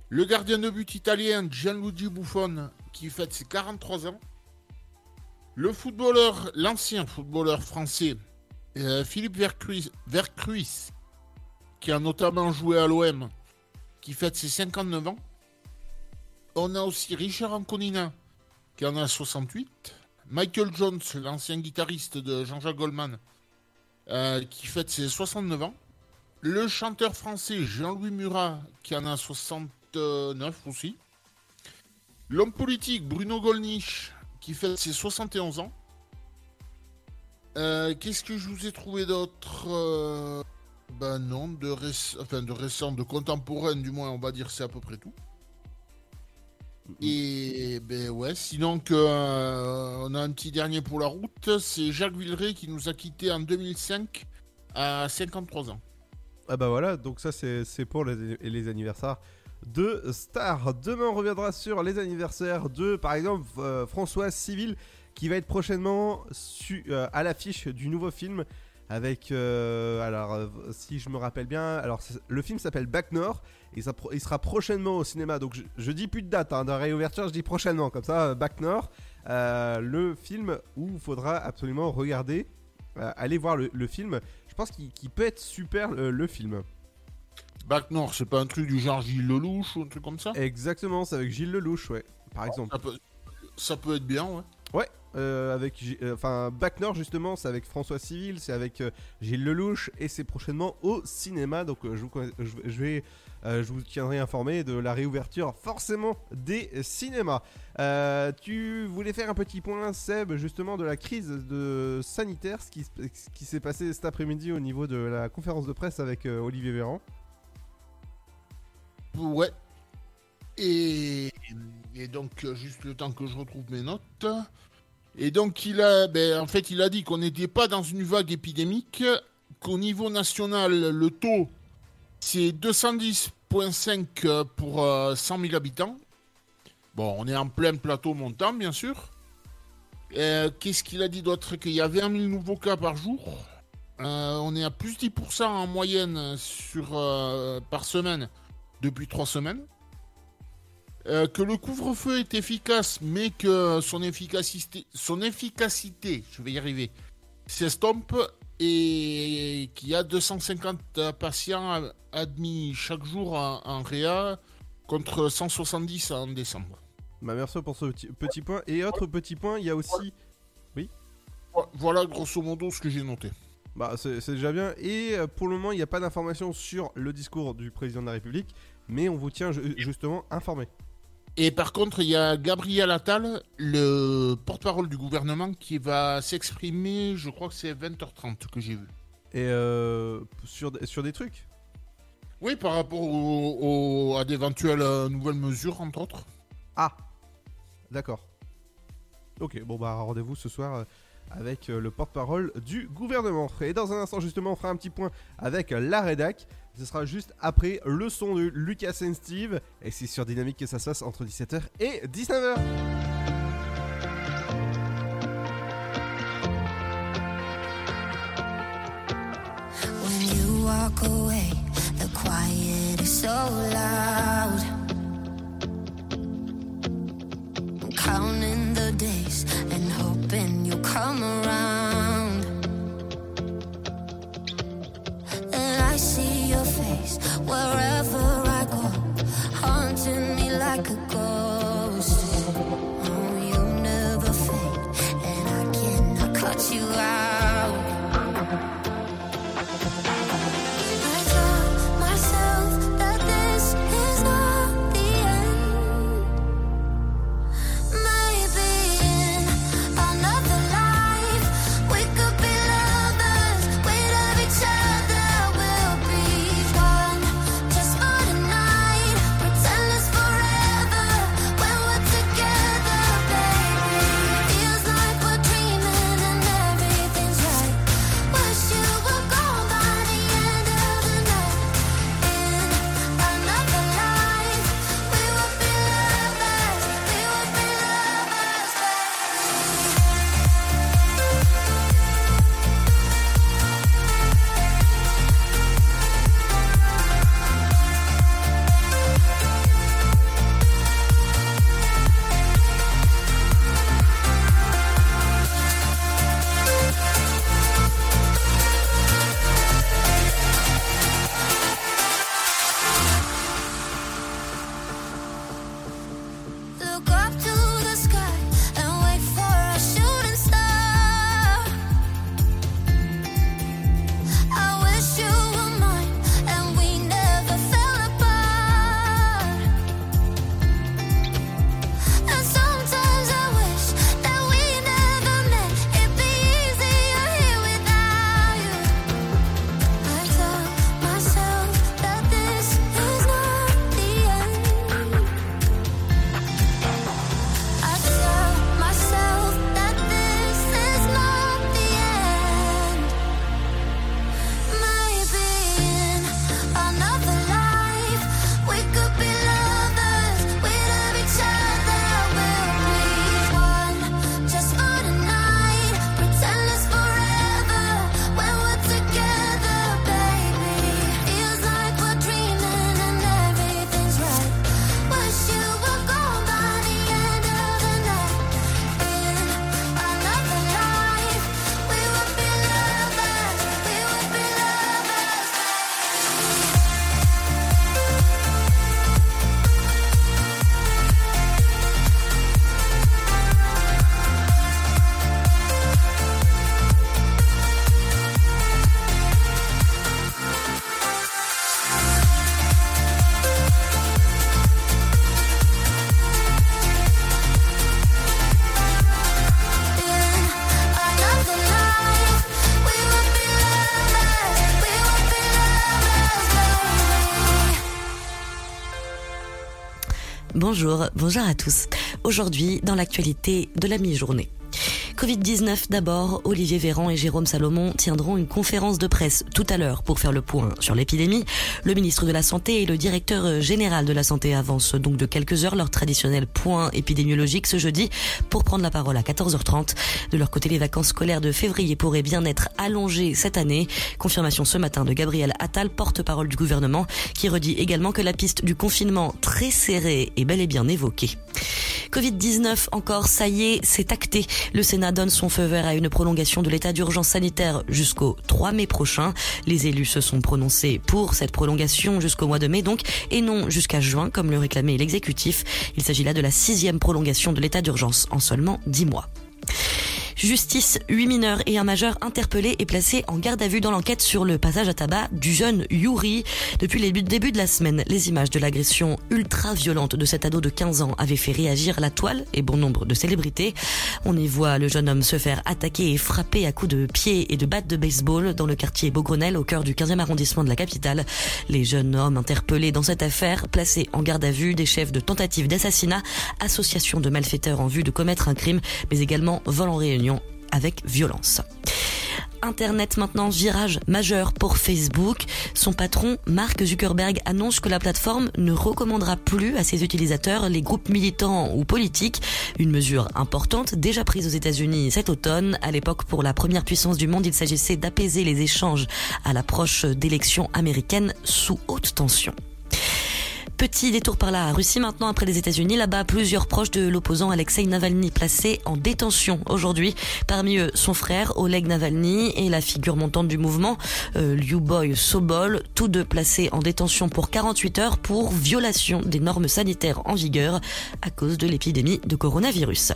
Le gardien de but italien Gianluigi Buffon qui fête ses 43 ans. Le footballeur, l'ancien footballeur français euh, Philippe Vercruis, qui a notamment joué à l'OM, qui fête ses 59 ans. On a aussi Richard Anconina, qui en a 68. Michael Jones, l'ancien guitariste de Jean-Jacques Goldman, euh, qui fête ses 69 ans. Le chanteur français Jean-Louis Murat, qui en a 60 neuf aussi. L'homme politique Bruno Gollnisch, qui fait ses 71 ans. Euh, qu'est-ce que je vous ai trouvé d'autre euh, Ben non, de, enfin, de récent, de contemporain du moins, on va dire c'est à peu près tout. Et ben ouais, sinon que euh, on a un petit dernier pour la route, c'est Jacques Villeray qui nous a quitté en 2005 à 53 ans. Ah bah voilà, donc ça c'est pour les, les anniversaires de stars. Demain, on reviendra sur les anniversaires de, par exemple, euh, Françoise Civil, qui va être prochainement euh, à l'affiche du nouveau film. Avec, euh, alors, si je me rappelle bien, alors le film s'appelle Back North et il sera prochainement au cinéma. Donc, je, dis plus de date hein, de réouverture, je dis prochainement, comme ça, Back North, le film où il faudra absolument regarder, aller voir le, film. Je pense qu'il peut être super le film. Bac Nord, c'est pas un truc du genre Gilles Lelouch ou un truc comme ça Exactement, c'est avec Gilles Lelouch, ouais, par exemple. Ça peut, être bien, ouais. Ouais, euh, avec, euh, enfin, Bac Nord justement, c'est avec François Civil, c'est avec euh, Gilles Lelouch et c'est prochainement au cinéma. Donc je, vous, je, vais, je vous tiendrai informé de la réouverture forcément des cinémas. tu voulais faire un petit point, Seb, justement de la crise de sanitaire, ce qui, ce qui s'est passé cet après-midi au niveau de la conférence de presse avec Olivier Véran. Ouais. Et, donc, euh, juste le temps que je retrouve mes notes. Et donc, il a, ben, en fait, il a dit qu'on n'était pas dans une vague épidémique, qu'au niveau national, le taux, c'est 210,5 pour 100 euh, 000 habitants. Bon, on est en plein plateau montant, bien sûr. Euh, qu'est-ce qu'il a dit d'autre Qu'il y avait 20 000 nouveaux cas par jour? on est à plus 10% en moyenne sur, par semaine depuis trois semaines. Euh, que le couvre-feu est efficace, mais que son efficacité, son efficacité, je vais y arriver, s'estompe et qu'il y a 250 patients admis chaque jour en, réa contre 170 en décembre. Bah merci pour ce petit, petit point. Et autre petit point, il y a aussi... Oui Voilà grosso modo ce que j'ai noté. Bah c'est déjà bien. Et euh, pour le moment, il n'y a pas d'informations sur le discours du président de la République mais on vous tient justement informé. Et par contre, il y a Gabriel Attal, le porte-parole du gouvernement, qui va s'exprimer, je crois que c'est 20h30 que j'ai vu. Et euh, sur, sur des trucs? Oui, par rapport à d'éventuelles euh, nouvelles mesures, entre autres. Ah, d'accord. Ok, bon bah rendez-vous ce soir euh, avec le porte-parole du gouvernement. Et dans un instant justement on fera un petit point avec la rédac. Ce sera juste après le son de Lucas et Steve. Et c'est sur Dynamique que ça se passe entre 17h et 19h. quiet is so loud. I'm counting Bonjour, bonjour à tous. Aujourd'hui, dans l'actualité de la mi-journée. Covid-19 d'abord, Olivier Véran et Jérôme Salomon tiendront une conférence de presse tout à l'heure pour faire le point sur l'épidémie. Le ministre de la Santé et le directeur général de la Santé avancent donc de quelques heures leur traditionnel point épidémiologique ce jeudi pour prendre la parole à 14h30. De leur côté, les vacances scolaires de février pourraient bien être allongées cette année. Confirmation ce matin de Gabriel Attal, porte-parole du gouvernement, qui redit également que la piste du confinement très serré est bel et bien évoquée. Covid-19 encore, ça y est, c'est acté. Le Sénat donne son feu vert à une prolongation de l'état d'urgence sanitaire jusqu'au 3 mai prochain. Les élus se sont prononcés pour cette prolongation jusqu'au mois de mai donc, et non jusqu'à juin comme le réclamait l'exécutif. Il s'agit là de la sixième prolongation de l'état d'urgence en seulement 10 mois. Justice, huit mineurs et un majeur interpellés et placés en garde à vue dans l'enquête sur le passage à tabac du jeune Yuri. Depuis le début de la semaine, les images de l'agression ultra-violente de cet ado de 15 ans avaient fait réagir la toile et bon nombre de célébrités. On y voit le jeune homme se faire attaquer et frapper à coups de pied et de batte de baseball dans le quartier Beaugrenelle au cœur du 15e arrondissement de la capitale. Les jeunes hommes interpellés dans cette affaire, placés en garde à vue, des chefs de tentative d'assassinat, association de malfaiteurs en vue de commettre un crime, mais également vol en réunion avec violence. Internet maintenant, virage majeur pour Facebook. Son patron, Mark Zuckerberg, annonce que la plateforme ne recommandera plus à ses utilisateurs les groupes militants ou politiques. Une mesure importante déjà prise aux États-Unis cet automne. À l'époque, pour la première puissance du monde, il s'agissait d'apaiser les échanges à l'approche d'élections américaines sous haute tension. Petit détour par la Russie maintenant après les États-Unis. Là-bas, plusieurs proches de l'opposant Alexei Navalny placés en détention aujourd'hui. Parmi eux, son frère Oleg Navalny et la figure montante du mouvement, euh, Lyuboy Sobol, tous deux placés en détention pour 48 heures pour violation des normes sanitaires en vigueur à cause de l'épidémie de coronavirus.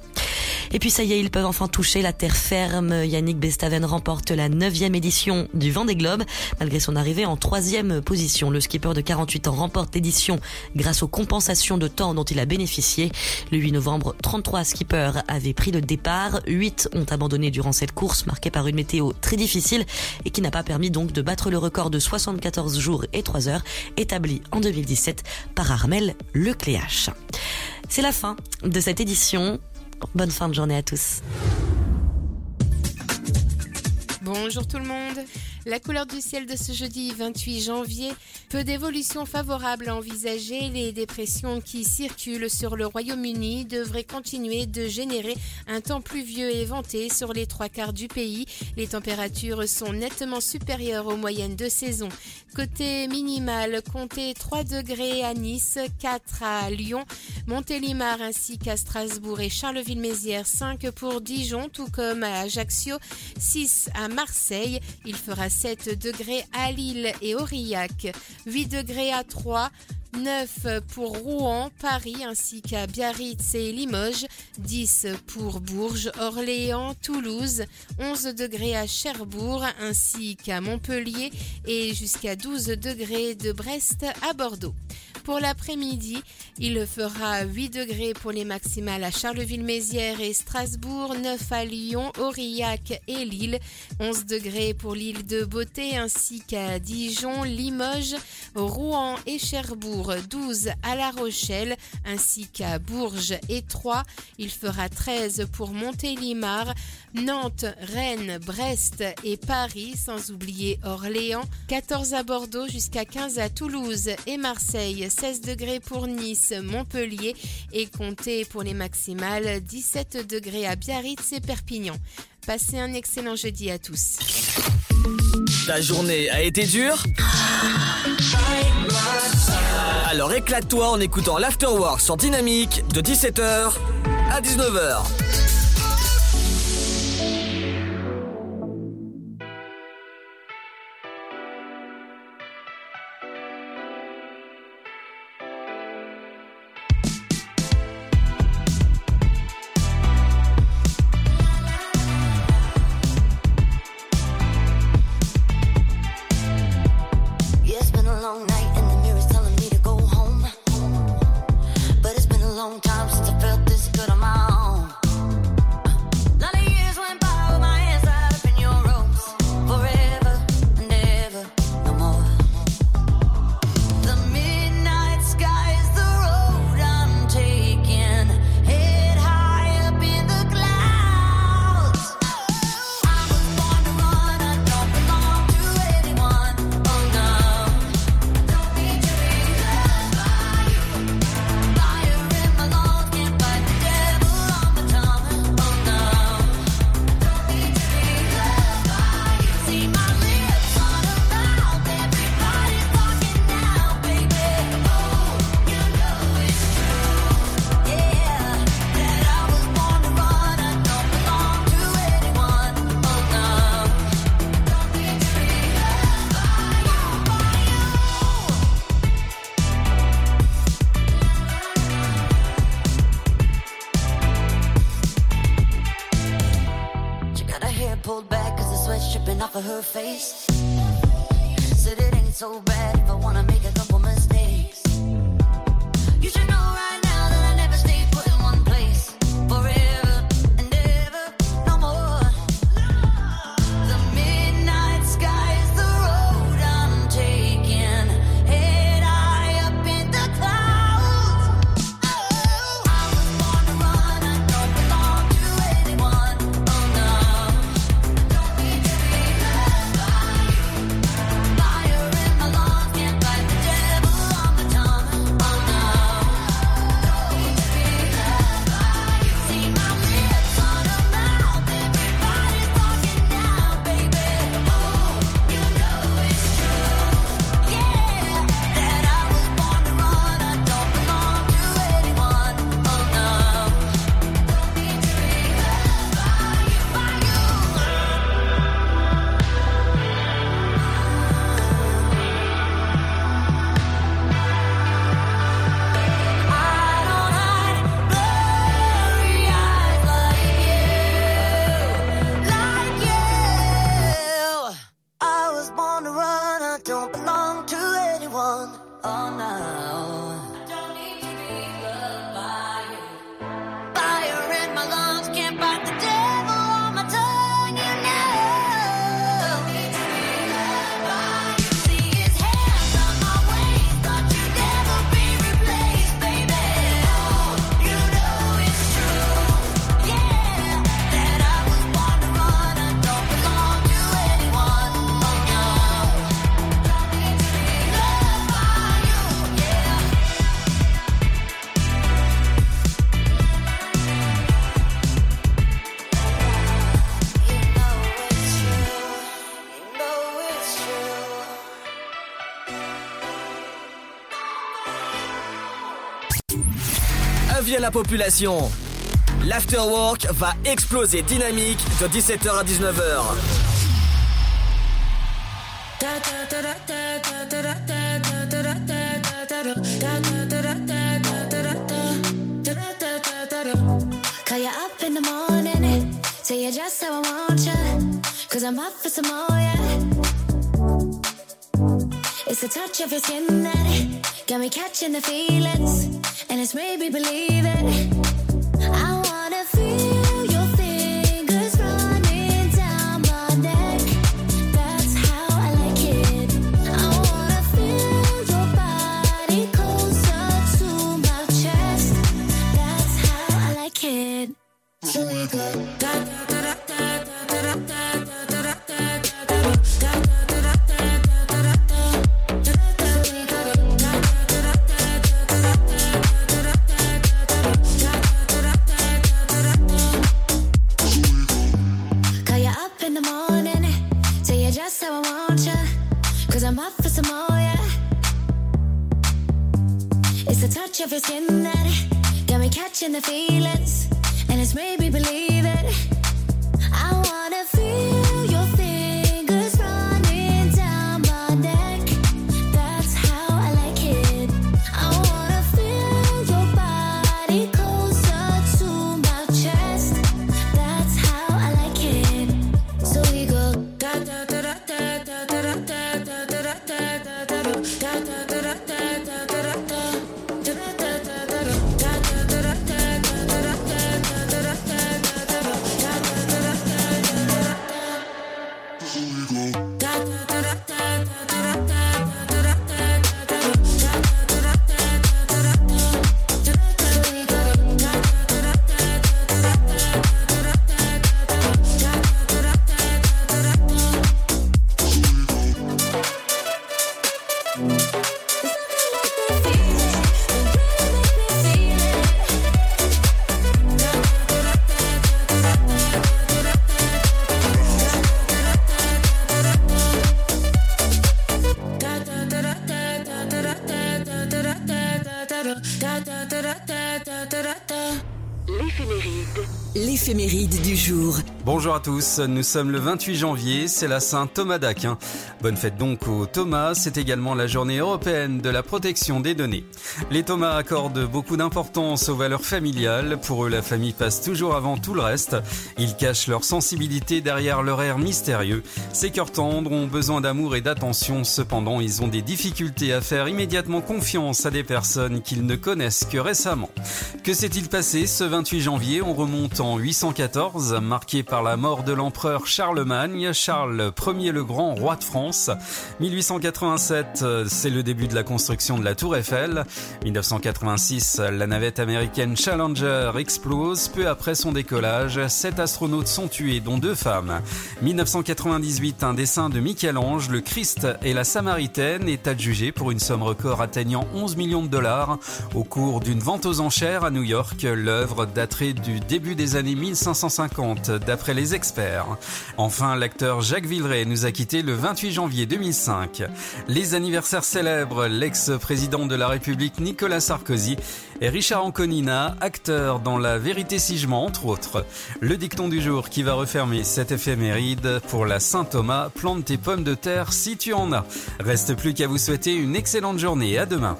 Et puis ça y est, ils peuvent enfin toucher la terre ferme. Yannick Bestaven remporte la neuvième édition du Vendée Globe. Malgré son arrivée en troisième position, le skipper de 48 ans remporte l'édition grâce aux compensations de temps dont il a bénéficié. Le 8 novembre, 33 skippers avaient pris le départ. 8 ont abandonné durant cette course marquée par une météo très difficile et qui n'a pas permis donc de battre le record de 74 jours et 3 heures établi en 2017 par Armel Lecléache. C'est la fin de cette édition. Bonne fin de journée à tous. Bonjour tout le monde. La couleur du ciel de ce jeudi 28 janvier, peu d'évolutions favorables à envisager. Les dépressions qui circulent sur le Royaume-Uni devraient continuer de générer un temps pluvieux et venté sur les trois quarts du pays. Les températures sont nettement supérieures aux moyennes de saison. Côté minimal, comptez 3 degrés à Nice, 4 à Lyon, Montélimar ainsi qu'à Strasbourg et Charleville-Mézières, 5 pour Dijon, tout comme à Ajaccio, 6 à Marseille. Il fera 7 degrés à Lille et Aurillac, 8 degrés à Troyes, 9 pour Rouen, Paris ainsi qu'à Biarritz et Limoges, 10 pour Bourges, Orléans, Toulouse, 11 degrés à Cherbourg ainsi qu'à Montpellier et jusqu'à 12 degrés de Brest à Bordeaux. Pour l'après-midi, il fera 8 degrés pour les maximales à Charleville-Mézières et Strasbourg, 9 à Lyon, Aurillac et Lille, 11 degrés pour l'île de Beauté ainsi qu'à Dijon, Limoges, Rouen et Cherbourg, 12 à La Rochelle ainsi qu'à Bourges et Troyes. Il fera 13 pour Montélimar, Nantes, Rennes, Brest et Paris, sans oublier Orléans, 14 à Bordeaux jusqu'à 15 à Toulouse et Marseille, 16 degrés pour Nice, Montpellier et comptez pour les maximales 17 degrés à Biarritz et Perpignan. Passez un excellent jeudi à tous. Ta journée a été dure? Alors éclate-toi en écoutant l'Afterwork sur Dynamique de 17h à 19h. Avis à la population. L'afterwork va exploser dynamique de 17h à 19h. Call you up in the morning, tell you just how I want you. Cause I'm up for some more, yeah. It's the touch of your skin that got me catching the feelings. It's made me believe it. Bonjour à tous, nous sommes le 28 janvier, c'est la Saint Thomas d'Aquin. Bonne fête donc aux Thomas, c'est également la journée européenne de la protection des données. Les Thomas accordent beaucoup d'importance aux valeurs familiales, pour eux la famille passe toujours avant tout le reste. Ils cachent leur sensibilité derrière leur air mystérieux. Ces cœurs tendres ont besoin d'amour et d'attention, cependant ils ont des difficultés à faire immédiatement confiance à des personnes qu'ils ne connaissent que récemment. Que s'est-il passé ce 28 janvier On remonte en 814, marqué par la mort de l'empereur Charlemagne, Charles Ier le Grand, roi de France. 1887, c'est le début de la construction de la Tour Eiffel. 1986, la navette américaine Challenger explose. Peu après son décollage, sept astronautes sont tués, dont deux femmes. 1998, un dessin de Michel-Ange, le Christ et la Samaritaine, est adjugé pour une somme record atteignant 11 millions de dollars. Au cours d'une vente aux enchères New York, l'œuvre daterait du début des années 1550, d'après les experts. Enfin, l'acteur Jacques Villeray nous a quitté le 28 janvier 2005. Les anniversaires célèbres, l'ex-président de la République Nicolas Sarkozy et Richard Anconina, acteur dans La Vérité si entre autres. Le dicton du jour qui va refermer cette éphéméride pour la Saint-Thomas, plante tes pommes de terre si tu en as. Reste plus qu'à vous souhaiter une excellente journée. À demain.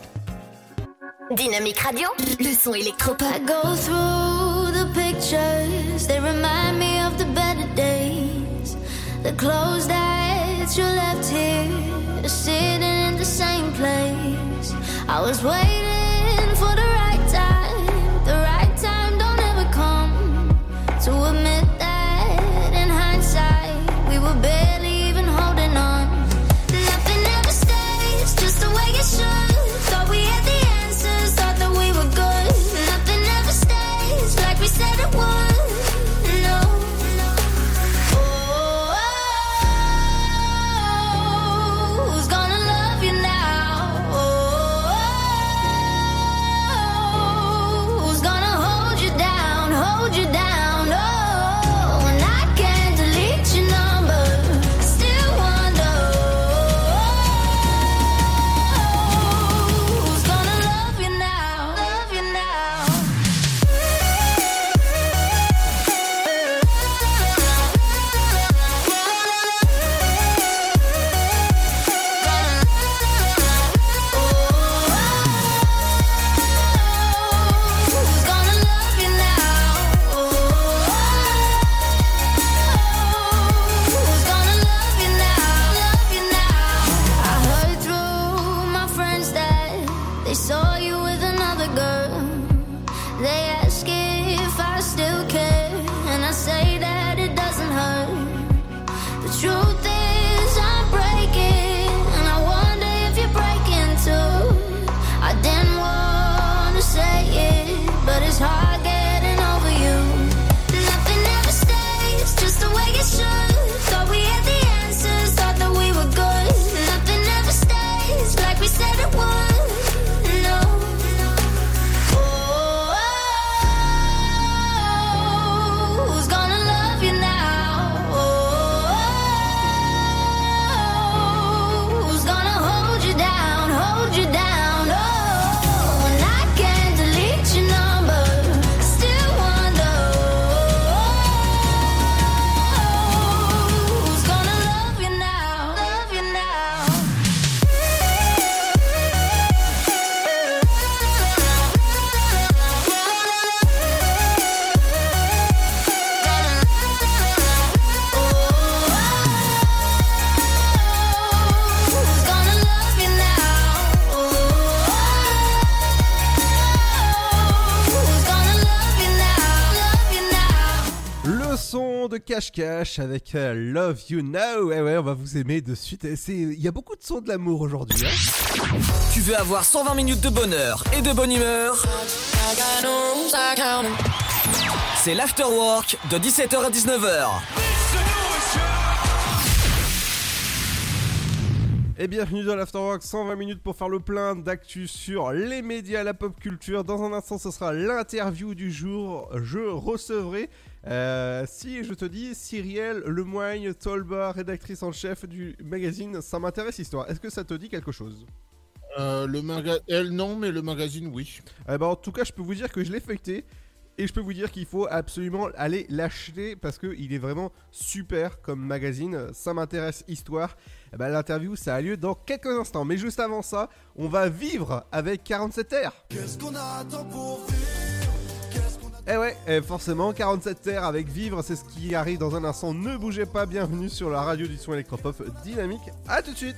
Dynamique Radio, le son électropop. I go through the pictures, they remind me of the better days. The clothes that you left here, sitting in the same place. I was waiting Cash avec euh, Love You Now. Ouais, ouais, on va vous aimer de suite. Il y a beaucoup de sons de l'amour aujourd'hui. hein. Tu veux avoir 120 minutes de bonheur et de bonne humeur? C'est l'afterwork de 17h à 19h. Et bienvenue dans l'Afterwork, 120 minutes pour faire le plein d'actu sur les médias, la pop culture. Dans un instant, ce sera l'interview du jour. Je recevrai, euh, si je te dis, Cyrielle Lemoigne, Tolba, rédactrice en chef du magazine Ça m'intéresse Histoire. Est-ce que ça te dit quelque chose? Euh, le maga... Elle, non, mais le magazine, oui. Eh ben, en tout cas, je peux vous dire que je l'ai feuilleté. Et je peux vous dire qu'il faut absolument aller l'acheter parce qu'il est vraiment super comme magazine. Ça m'intéresse histoire. Eh ben, L'interview, ça a lieu dans quelques instants. Mais juste avant ça, on va vivre avec 47R. Qu'est-ce qu'on attend pour Eh ouais, eh, forcément, 47R avec Vivre, c'est ce qui arrive dans un instant. Ne bougez pas, bienvenue sur la radio du son électropop dynamique. A tout de suite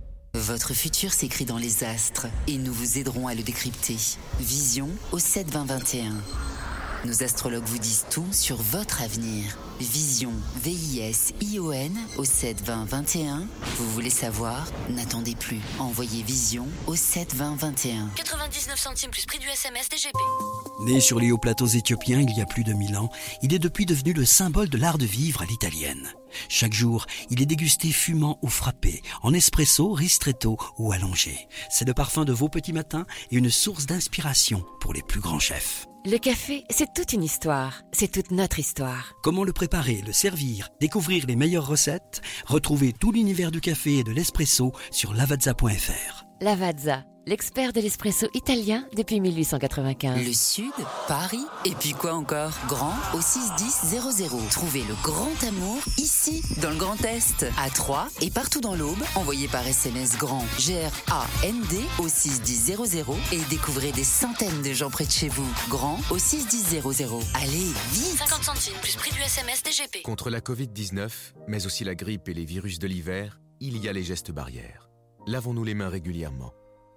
Votre futur s'écrit dans les astres et nous vous aiderons à le décrypter. Vision au 7 20 21. Nos astrologues vous disent tout sur votre avenir. Vision, V-I-S-I-O-N au 7 20 21. Vous voulez savoir? N'attendez plus. Envoyez Vision au 7 20 21. 99 centimes plus prix du SMS DGP. Né sur les hauts plateaux éthiopiens il y a plus de mille ans, il est depuis devenu le symbole de l'art de vivre à l'italienne. Chaque jour, il est dégusté fumant ou frappé, en espresso, ristretto ou allongé. C'est le parfum de vos petits matins et une source d'inspiration pour les plus grands chefs. Le café, c'est toute une histoire. C'est toute notre histoire. Comment le préparer, le servir, découvrir les meilleures recettes? Retrouvez tout l'univers du café et de l'espresso sur lavazza.fr. Lavazza, l'expert de l'espresso italien depuis 1895. Le Sud, Paris, et puis quoi encore? Grand au 61000. Trouvez le grand amour ici, dans le Grand Est, à Troyes et partout dans l'Aube. Envoyez par SMS grand G-R-A-N-D au 61000 et découvrez des centaines de gens près de chez vous. Grand au 61000. Allez, vite 50 centimes plus prix du SMS DGP. Contre la Covid-19, mais aussi la grippe et les virus de l'hiver, il y a les gestes barrières. Lavons-nous les mains régulièrement.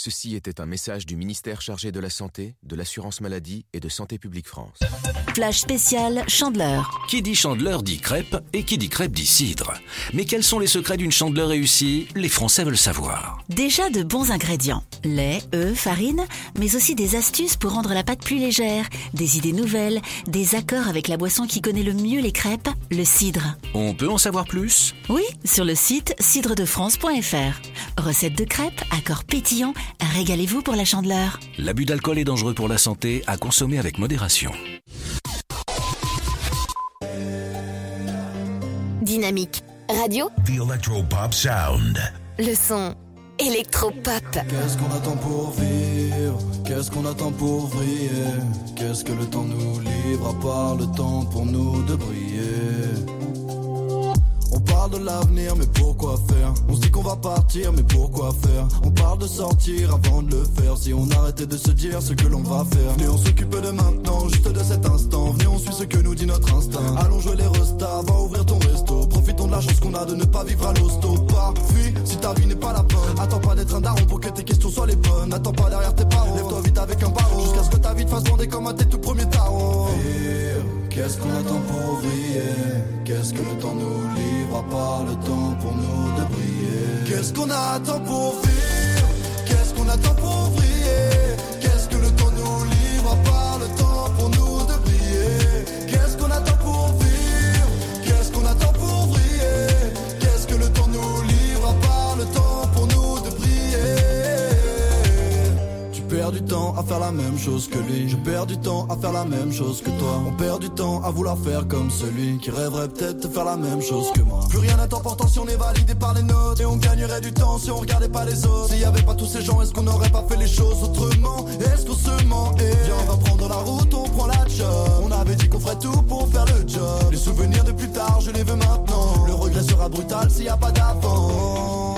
Ceci était un message du ministère chargé de la Santé, de l'Assurance Maladie et de Santé Publique France. Flash spécial Chandeleur. Qui dit chandeleur dit crêpe et qui dit crêpe dit cidre. Mais quels sont les secrets d'une chandeleur réussie? Les Français veulent savoir. Déjà de bons ingrédients. Lait, œufs, farine, mais aussi des astuces pour rendre la pâte plus légère, des idées nouvelles, des accords avec la boisson qui connaît le mieux les crêpes, le cidre. On peut en savoir plus? Oui, sur le site cidredefrance.fr. Recette de crêpes, accords pétillants, régalez-vous pour la chandeleur. L'abus d'alcool est dangereux pour la santé, à consommer avec modération. Dynamique. Radio, The Electropop Sound. le son électropop. Qu'est-ce qu'on attend pour vivre? Qu'est-ce qu'on attend pour vriller? Qu'est-ce que le temps nous livre à part le temps pour nous de briller? Parle de l'avenir mais pourquoi faire On se dit qu'on va partir mais pourquoi faire On parle de sortir avant de le faire. Si on arrêtait de se dire ce que l'on va faire. Venez on s'occupe de maintenant, juste de cet instant. Venez on suit ce que nous dit notre instinct. Allons jouer les restas, va ouvrir ton resto. Profitons de la chance qu'on a de ne pas vivre à l'hosto. Pas fuis si ta vie n'est pas la bonne. Attends pas d'être un daron pour que tes questions soient les bonnes. Attends pas derrière tes parents. Lève-toi vite avec un barreau. Jusqu'à ce que ta vie te fasse bander comme un tes tout premiers tarots. Qu'est-ce qu'on attend pour briller Qu'est-ce que le temps nous livre part le temps pour nous de briller Qu'est-ce qu'on attend pour vivre? Qu'est-ce qu'on attend pour briller du temps à faire la même chose que lui. Je perds du temps à faire la même chose que toi. On perd du temps à vouloir faire comme celui Qui rêverait peut-être de faire la même chose que moi. Plus rien n'est important si on est validé par les notes Et on gagnerait du temps si on regardait pas les autres. S'il y avait pas tous ces gens est-ce qu'on n'aurait pas fait les choses autrement? Est-ce qu'on se ment? Et viens on va prendre la route on prend la job. On avait dit qu'on ferait tout pour faire le job. Les souvenirs de plus tard je les veux maintenant. Le regret sera brutal s'il y a pas d'avant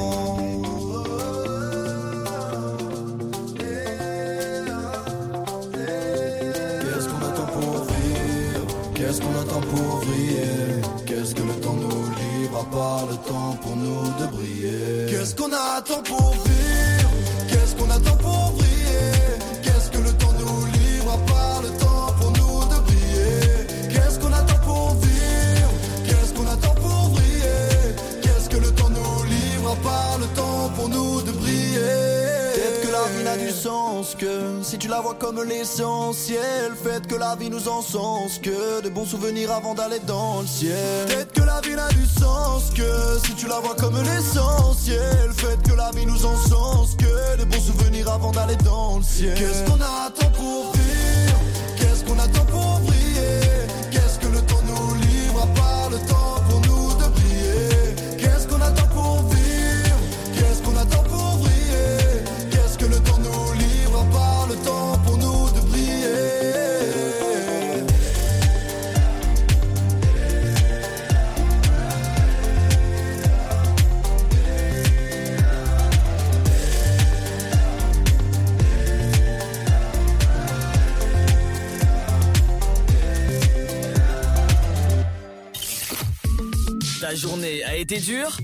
Qu'est-ce qu'on attend pour briller Qu'est-ce que le temps nous livre à part le temps pour nous de briller? Qu'est-ce qu'on attend pour vivre? Qu'est-ce qu'on attend pour briller Qu'est-ce que le temps nous livre à part que si tu la vois comme l'essentiel. Faites que la vie nous encense que de bons souvenirs avant d'aller dans le ciel. Peut-être que la vie n'a du sens que si tu la vois comme l'essentiel. Faites que la vie nous encense que de bons souvenirs avant d'aller dans le ciel. Qu'est-ce qu'on attend pour vivre Qu'est-ce qu'on attend pour Ta journée a été dure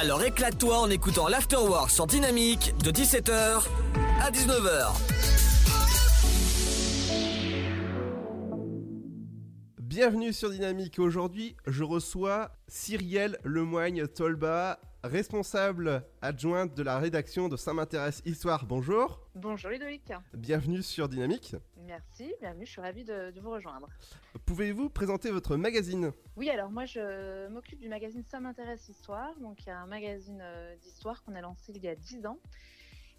Alors éclate-toi en écoutant l'Afterwork sur Dynamique de 17h à 19h. Bienvenue sur Dynamique. Aujourd'hui, je reçois Cyrielle Lemoigne Tolba, responsable adjointe de la rédaction de Ça m'intéresse Histoire. Bonjour. Bonjour Ludovic. Bienvenue sur Dynamique. Merci, bienvenue, je suis ravie de, de vous rejoindre. Pouvez-vous présenter votre magazine? Oui, alors moi je m'occupe du magazine Ça m'intéresse Histoire, donc il y a un magazine euh, d'histoire qu'on a lancé il y a 10 ans.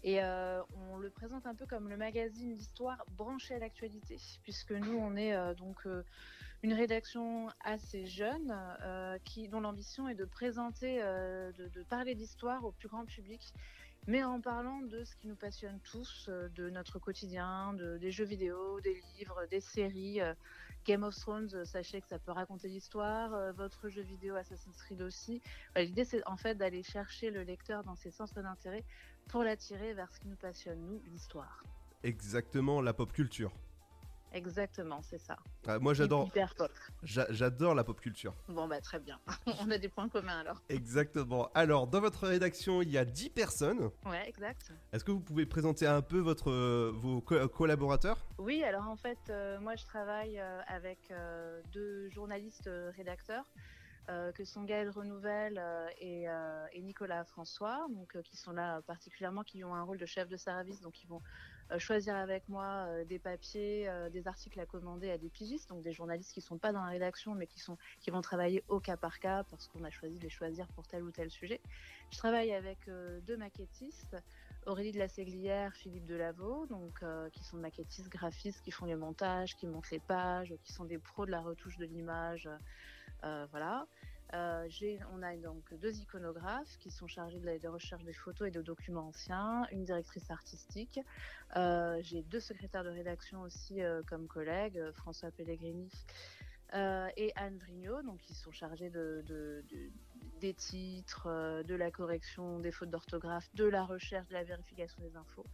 Et euh, on le présente un peu comme le magazine d'histoire branché à l'actualité, puisque nous on est euh, donc euh, une rédaction assez jeune euh, qui, dont l'ambition est de présenter, euh, de, parler d'histoire au plus grand public, mais en parlant de ce qui nous passionne tous, euh, de notre quotidien, de, des jeux vidéo, des livres, des séries. Game of Thrones, sachez que ça peut raconter l'histoire. votre jeu vidéo Assassin's Creed aussi. L'idée, c'est en fait d'aller chercher le lecteur dans ses centres d'intérêt pour l'attirer vers ce qui nous passionne, nous, l'histoire. Exactement, la pop culture. Exactement, c'est ça. Ah, moi j'adore. J'adore la pop culture. Bon, bah très bien. [LAUGHS] On a des points communs alors. Exactement. Alors, dans votre rédaction, il y a 10 personnes. Ouais, exact. Est-ce que vous pouvez présenter un peu votre, euh, vos co- collaborateurs? Oui, alors en fait, euh, moi je travaille euh, avec euh, deux journalistes euh, rédacteurs. euh, que sont Gaël Renouvelle euh, et, euh, et Nicolas François, donc euh, qui sont là particulièrement, qui ont un rôle de chef de service, donc ils vont euh, choisir avec moi euh, des papiers, euh, des articles à commander à des pigistes, donc des journalistes qui sont pas dans la rédaction, mais qui sont qui vont travailler au cas par cas parce qu'on a choisi de les choisir pour tel ou tel sujet. Je travaille avec euh, deux maquettistes. Aurélie de la Séglière, Philippe Delaveau, donc euh, qui sont maquettistes, graphistes, qui font les montages, qui montent les pages, qui sont des pros de la retouche de l'image, euh, voilà. Euh, on a donc deux iconographes qui sont chargés de la de recherche des photos et de documents anciens, une directrice artistique. Euh, j'ai deux secrétaires de rédaction aussi euh, comme collègues, François Pellegrini et Anne Vrignot, donc qui sont chargés de, de- de- des titres, de la correction des fautes d'orthographe, de la recherche, de la vérification des infos.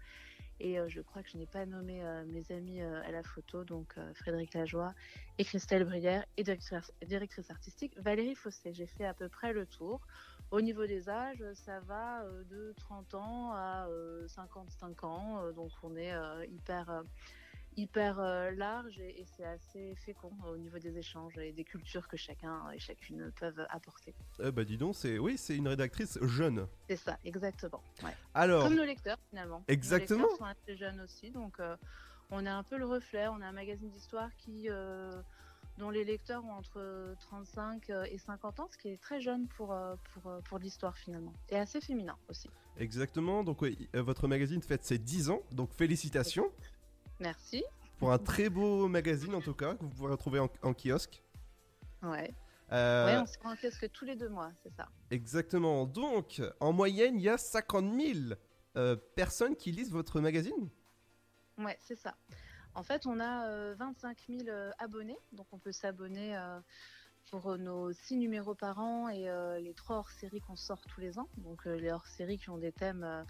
Et je crois que je n'ai pas nommé mes amis à la photo, donc Frédéric Lajoie et Christelle Brière et directrice, directrice artistique Valérie Fossé. J'ai fait à peu près le tour. Au niveau des âges, ça va de 30 ans à 55 ans, donc on est hyper hyper euh, large et, c'est assez fécond au niveau des échanges et des cultures que chacun et chacune peuvent apporter. Eh bah dis donc, c'est oui, c'est une rédactrice jeune. C'est ça, exactement. Alors, comme nos lecteurs finalement. Exactement. Nos lecteurs sont assez jeunes aussi, donc euh, on a un peu le reflet. On a un magazine d'histoire qui euh, dont les lecteurs ont entre 35 et 50 ans, ce qui est très jeune pour, pour, pour l'histoire finalement, et assez féminin aussi. Exactement, donc votre magazine fête ses 10 ans, donc félicitations. Merci. Pour un très beau magazine en tout cas, que vous pourrez retrouver en, kiosque. Ouais. Euh, ouais, on se rend en kiosque tous les deux mois, c'est ça. Exactement. Donc, en moyenne, il y a 50 000 euh, personnes qui lisent votre magazine? Ouais, c'est ça. En fait, on a 25 euh, 000 abonnés, donc on peut s'abonner pour nos 6 numéros par an et les 3 hors-séries qu'on sort tous les ans. Donc, les hors-séries qui ont des thèmes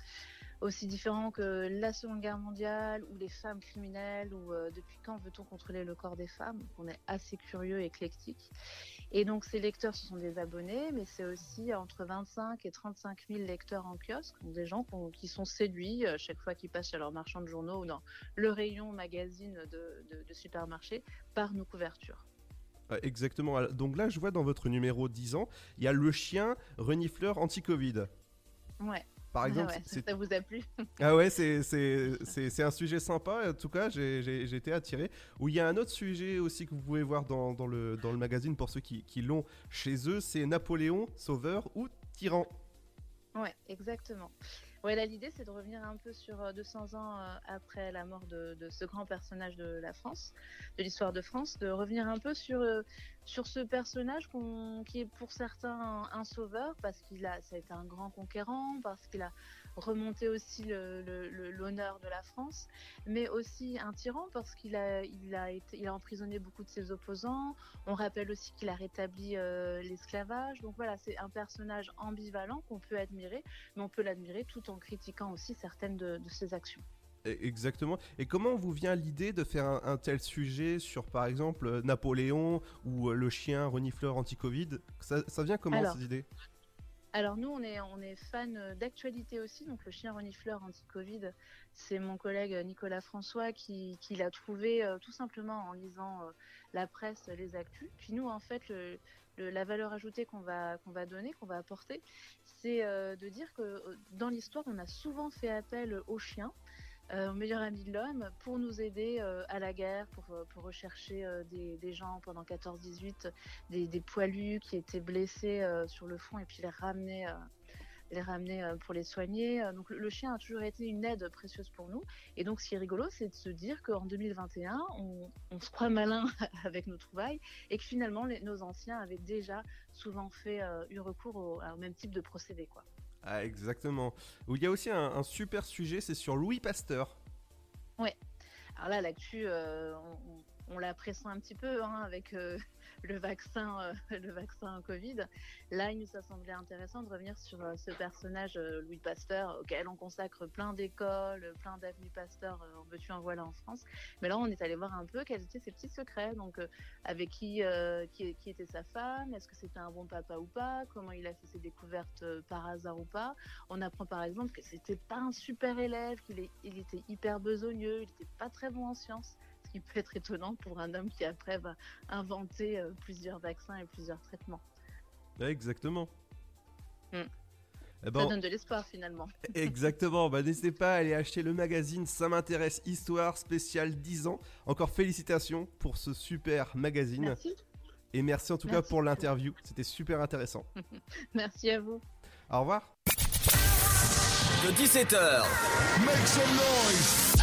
aussi différents que la Seconde Guerre mondiale ou les femmes criminelles ou euh, depuis quand veut-on contrôler le corps des femmes? on est assez curieux et éclectique. Et donc ces lecteurs, ce sont des abonnés, mais c'est aussi entre 25 et 35 000 lecteurs en kiosque, donc des gens qui sont séduits euh, chaque fois qu'ils passent chez leur marchand de journaux ou dans le rayon magazine de, de supermarché par nos couvertures. Exactement. Donc là, je vois dans votre numéro 10 ans, il y a le chien renifleur anti-Covid. Ouais. Par exemple, ça vous a plu [LAUGHS] Ah ouais, c'est un sujet sympa. En tout cas, j'ai été attiré. Où il y a un autre sujet aussi que vous pouvez voir dans, dans le, dans le magazine pour ceux qui, qui l'ont chez eux, c'est Napoléon, sauveur ou tyran? Ouais, exactement. Ouais, là, l'idée, c'est de revenir un peu sur 200 euh, ans euh, après la mort de, ce grand personnage de la France, de l'histoire de France, de revenir un peu sur, euh, sur ce personnage qui est pour certains un, sauveur, parce qu'il a, ça a été un grand conquérant, parce qu'il a remonté aussi l'honneur de la France, mais aussi un tyran, parce qu'il a, il a, emprisonné beaucoup de ses opposants. On rappelle aussi qu'il a rétabli l'esclavage. Donc voilà, c'est un personnage ambivalent qu'on peut admirer, mais on peut l'admirer tout en critiquant aussi certaines de, ses actions. E, exactement. Et comment vous vient l'idée de faire un, tel sujet sur, par exemple, Napoléon ou euh, le chien renifleur anti-Covid? Ça, vient comment cette idée? Alors nous, on est, on est fan d'actualité aussi. Donc le chien renifleur anti-Covid, c'est mon collègue Nicolas François qui, l'a trouvé euh, tout simplement en lisant euh, la presse, les actus. Puis nous, en fait, le, la valeur ajoutée qu'on va, qu'on va donner, qu'on va apporter, c'est euh, de dire que euh, dans l'histoire, on a souvent fait appel aux chiens, euh, au meilleur ami de l'homme, pour nous aider à la guerre, pour, pour rechercher des, gens pendant 14-18, des, des, poilus qui étaient blessés sur le front et puis les ramener les ramener euh, pour les soigner. Euh, donc le, chien a toujours été une aide précieuse pour nous. Et donc ce qui est rigolo, c'est de se dire qu'en 2021, on, se croit malin [LAUGHS] avec nos trouvailles et que finalement nos anciens avaient déjà souvent fait euh, eu recours au, même type de procédé. Quoi. Ah, exactement. Il y a aussi un, super sujet, c'est sur Louis Pasteur. Ouais. Alors là, l'actu, on, la pressent un petit peu hein, avec le vaccin, euh, [LAUGHS] le vaccin Covid. Là, il nous a semblé intéressant de revenir sur euh, ce personnage euh, Louis Pasteur, auquel on consacre plein d'écoles, plein d'avenues Pasteur en veux-tu en voilà en France. Mais là, on est allé voir un peu quels étaient ses petits secrets. Donc, avec qui, qui, était sa femme, est-ce que c'était un bon papa ou pas, comment il a fait ses découvertes par hasard ou pas. On apprend par exemple que c'était pas un super élève, qu'il il était hyper besogneux, il était pas très bon en sciences qui peut être étonnant pour un homme qui après va inventer euh, plusieurs vaccins et plusieurs traitements. exactement. Hmm. Eh ben, ça donne de l'espoir finalement. [LAUGHS] Exactement, bah, n'hésitez pas à aller acheter le magazine Ça m'intéresse Histoire spéciale 10 ans. Encore félicitations pour ce super magazine. Merci. Et merci en tout cas pour l'interview, c'était super intéressant. [LAUGHS] merci à vous. Au revoir. De 17h, make some noise.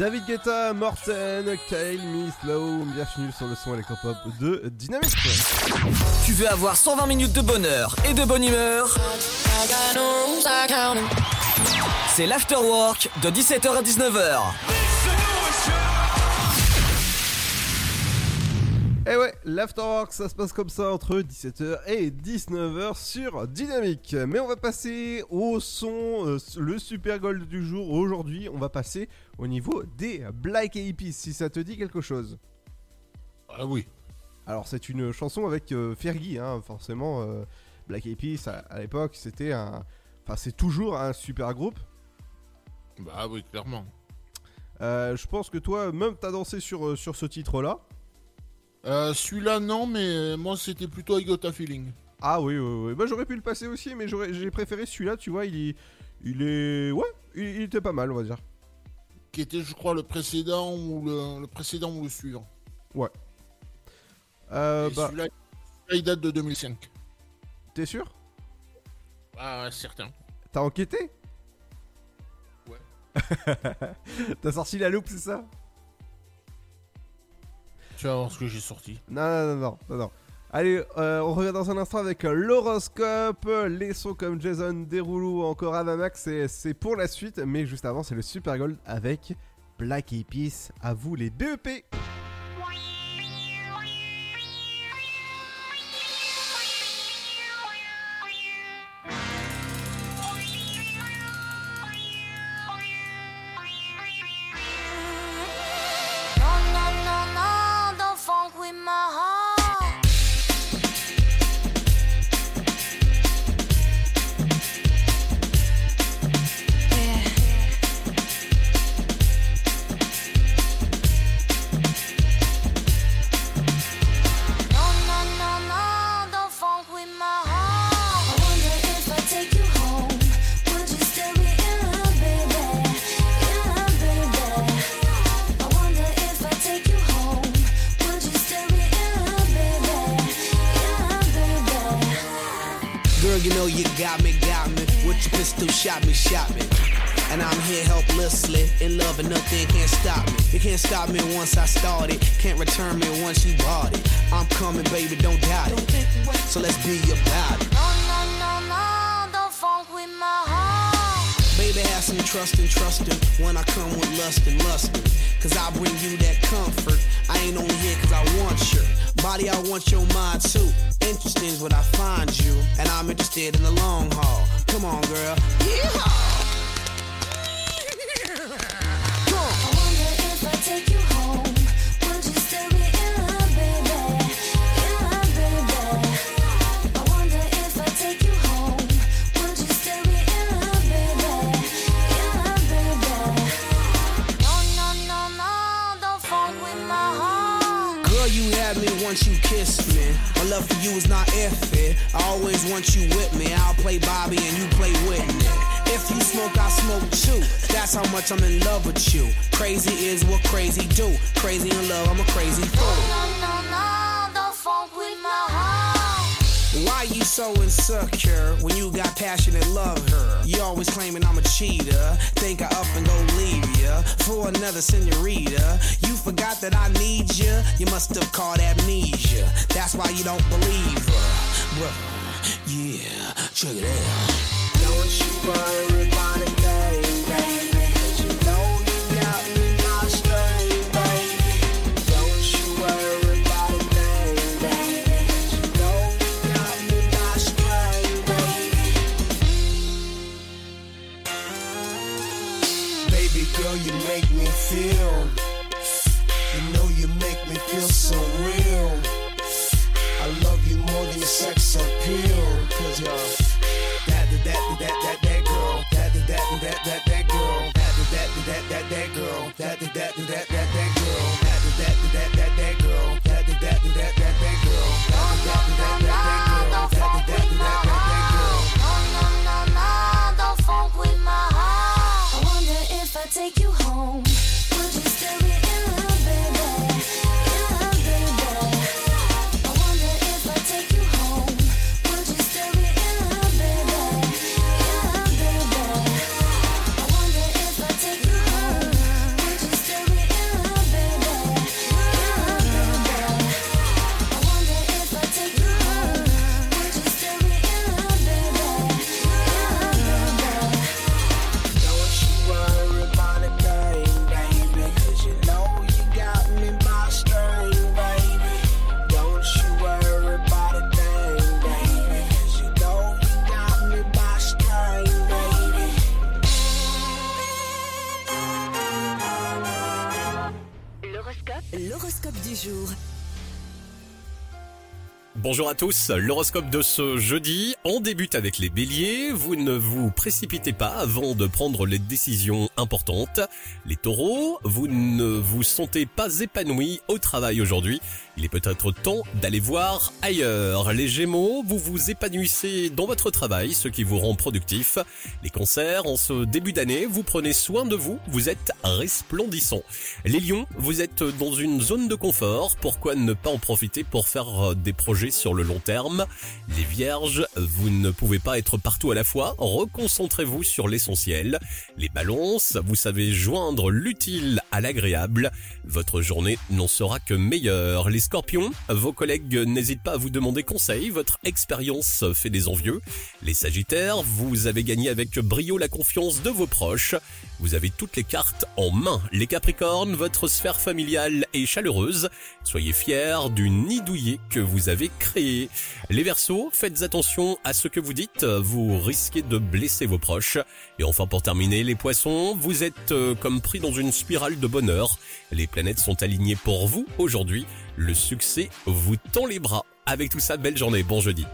David Guetta, Morten, Kyle, Miss Low, bienvenue sur le son électropop de Dynamique. Tu veux avoir 120 minutes de bonheur et de bonne humeur? C'est l'afterwork de 17h à 19h. L'afterwork, ça se passe comme ça entre 17h et 19h sur Dynamique. Mais on va passer au son, euh, le super gold du jour. Aujourd'hui, on va passer au niveau des Black Eyed Peas, si ça te dit quelque chose. Ah oui. Alors c'est une chanson avec euh, Fergie, hein, forcément. euh, Black Eyed Peas, à, à l'époque, c'était un... Enfin, c'est toujours un super groupe. Bah oui, clairement. Euh, je pense que toi, même t'as dansé sur, sur ce titre-là. Euh, Celui-là, non, mais moi, c'était plutôt I Got a Feeling. Ah oui, oui, oui. Bah, j'aurais pu le passer aussi, mais j'ai préféré celui-là, tu vois, il, est- il est... Ouais, il, il était pas mal, on va dire. Qui était, je crois, le précédent ou le, le précédent ou le suivant. Ouais. Euh, bah, celui-là, celui-là, il date de 2005. t'es sûr? Ah, certain. T'as enquêté? Ouais. [LAUGHS] T'as sorti la loupe, c'est ça? Tu ce que j'ai sorti. Non, non, non, non, non. Allez, euh, on revient dans un instant avec l'horoscope, les sons comme Jason Derulo ou encore Avamax, c'est- c'est pour la suite, mais juste avant, c'est le Super Gold avec Black Peas. À vous les BEP can't stop me once I started, can't return me once you bought it. I'm coming, baby, don't doubt it. So let's be about it. No, no, no, no, don't funk with my heart. Baby, have some trust and trust in when I come with lust and lustin'. Cause I bring you that comfort. I ain't only here cause I want your body, I want your mind too. Interesting is what I find you, and I'm interested in the long haul. Come on, girl. Yeehaw! Much I'm in love with you. Crazy is what crazy do. Crazy in love, I'm a crazy fool. No, no, no, don't funk with my heart. Why you so insecure when you got passionate love her? You always claiming I'm a cheater. Think I up and go leave ya for another senorita. You forgot that I need ya. You must have caught amnesia. That's why you don't believe her. Brother, yeah, check it out. Don't you worry That, that, L'horoscope du jour. Bonjour à tous, l'horoscope de ce jeudi, on débute avec les béliers, vous ne vous précipitez pas avant de prendre les décisions importantes. Les taureaux, vous ne vous sentez pas épanoui au travail aujourd'hui, il est peut-être temps d'aller voir ailleurs. Les gémeaux, vous vous épanouissez dans votre travail, ce qui vous rend productif. Les cancers, en ce début d'année, vous prenez soin de vous, vous êtes resplendissant. Les lions, vous êtes dans une zone de confort, pourquoi ne pas en profiter pour faire des projets sur le long terme. Les vierges, vous ne pouvez pas être partout à la fois, reconcentrez-vous sur l'essentiel. Les balances, vous savez joindre l'utile à l'agréable. Votre journée n'en sera que meilleure. Les scorpions, vos collègues n'hésitent pas à vous demander conseil, votre expérience fait des envieux. Les sagittaires, vous avez gagné avec brio la confiance de vos proches. Vous avez toutes les cartes en main. Les capricornes, votre sphère familiale est chaleureuse. Soyez fiers du nid douillet que vous avez créé. Les versos, faites attention à ce que vous dites, vous risquez de blesser vos proches. Et enfin pour terminer, les poissons, vous êtes euh, comme pris dans une spirale de bonheur. Les planètes sont alignées pour vous aujourd'hui. Le succès vous tend les bras. Avec tout ça, belle journée, bon jeudi.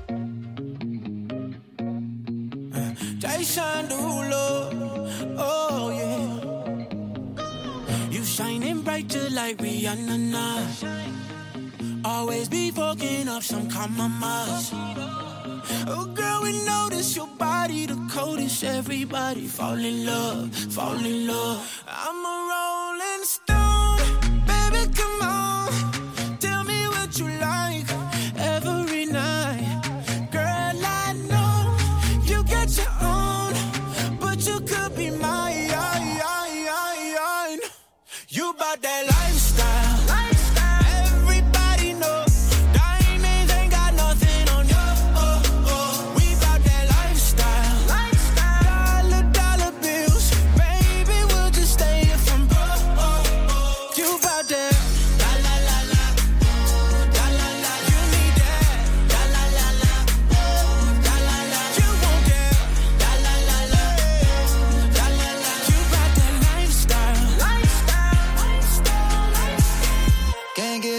Shining bright just like Rihanna now. Always be fucking up some compromise. Oh girl, we notice your body the coldest. Everybody fall in love, fall in love. I'm a rolling stone, baby, come on.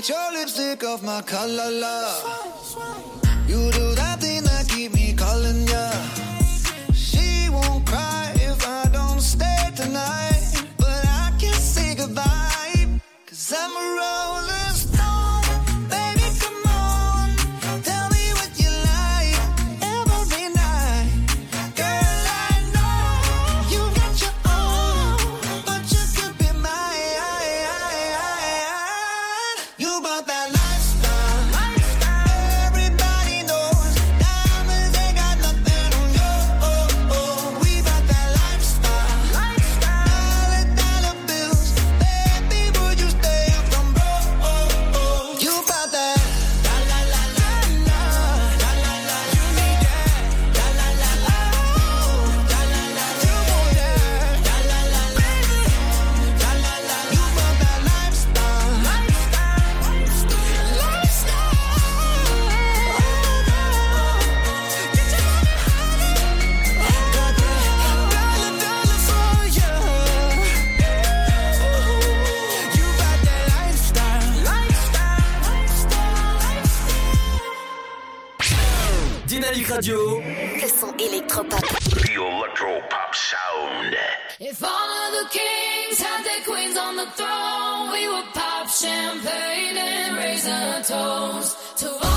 Get your lipstick off my collar, love. You do that thing that keep me calling ya. She won't cry if I don't stay tonight. But I can't say goodbye. Cause I'm a rolling Radio. Le son électropop. The Electro Pop Sound. If all of the kings had their queens on the throne, we would pop champagne and raise a toast to all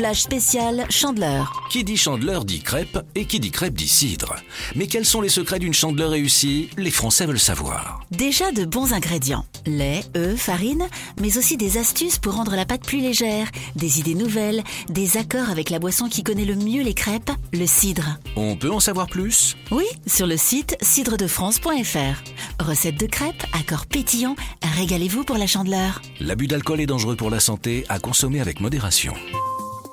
Flash spécial Chandeleur. Qui dit chandeleur dit crêpe et qui dit crêpe dit cidre. Mais quels sont les secrets d'une chandeleur réussie? Les Français veulent savoir. Déjà de bons ingrédients. Lait, œufs, farine, mais aussi des astuces pour rendre la pâte plus légère, des idées nouvelles, des accords avec la boisson qui connaît le mieux les crêpes, le cidre. On peut en savoir plus? Oui, sur le site cidredefrance.fr. Recette de crêpes, accords pétillants, régalez-vous pour la chandeleur. L'abus d'alcool est dangereux pour la santé, à consommer avec modération.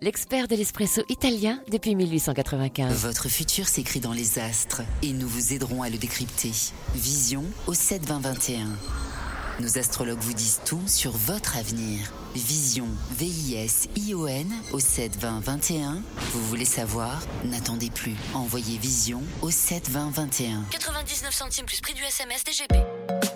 l'expert de l'espresso italien depuis 1895. Votre futur s'écrit dans les astres et nous vous aiderons à le décrypter. Vision au 72021. Nos astrologues vous disent tout sur votre avenir. Vision, V-I-S-I-O-N au 72021. Vous voulez savoir? N'attendez plus. Envoyez Vision au 72021. 99 centimes plus prix du SMS DGP.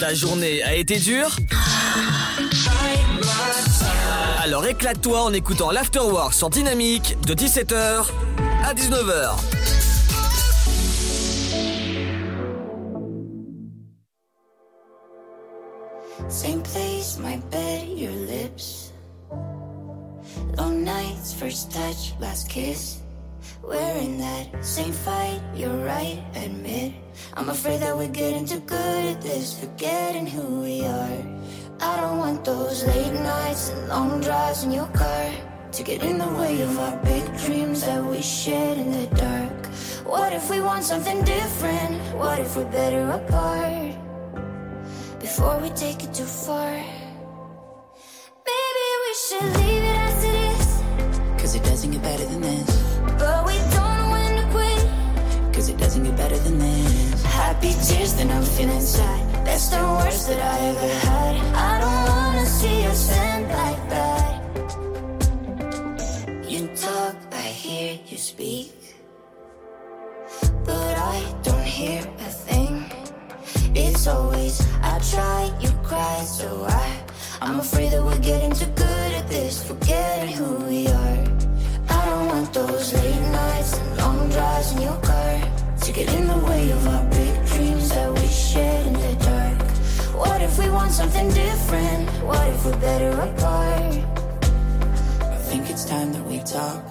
Ta journée a été dure Alors éclate-toi en écoutant l'Afterwork sur Dynamique de 17h à 19h. Same place, my bed, your lips. Long nights, first touch, last kiss. We're in that same fight, you're right, admit. I'm afraid that we're getting too good at this, forgetting who we are. I don't want those late nights and long drives in your car to get in the way of our big dreams that we shared in the dark. What if we want something different? What if we're better apart? Before we take it too far, maybe we should leave it as it is. Cause it doesn't get better than this. But we don't know when to quit. Cause it doesn't get better than this. Happy tears, then I'm feeling sad. That's the worst that I ever had. I don't wanna see us end like that. You talk, I hear you speak. But I don't hear a thing. It's always I try, you cry, so I. I'm afraid that we're getting too good at this, forgetting who we are. I don't want those late nights and long drives in your car to get in the way of our big dreams that we shared in the dark. What if we want something different? What if we're better apart? I think it's time that we talk.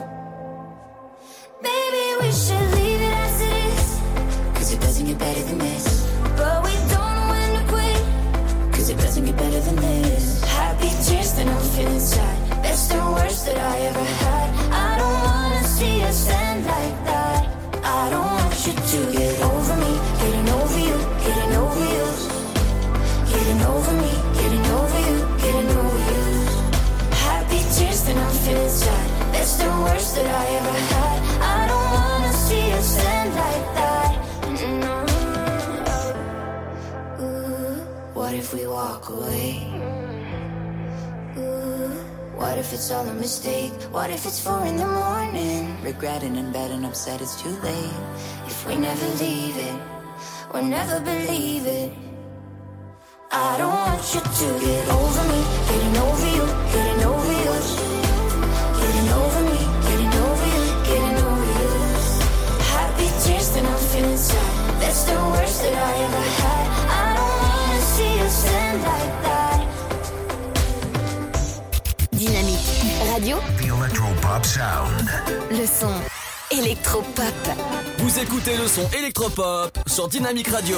Maybe we should leave it as it is. Cause it doesn't get better than this. But we don't know when to quit. Cause it doesn't get better than this. Happy tears, then I'm feeling sad. Best and worst that I ever had. I don't wanna see us end like that. I don't And worst that I ever had. I don't wanna see us end like that. Mm-hmm. Ooh, What if we walk away? Ooh, What if it's all a mistake? What if it's four in the morning? Regretting and bad and upset it's too late. If we never leave it, we'll never believe it. I don't want you to get over me, getting over you, getting over you. Getting over me, getting over you, getting over you. Happy tears, then I'm feeling sad. That's the worst that I ever had. I don't wanna see us end like that. Dynamique Radio, The Electropop Sound. le son électropop. Vous écoutez le son électropop sur Dynamique Radio.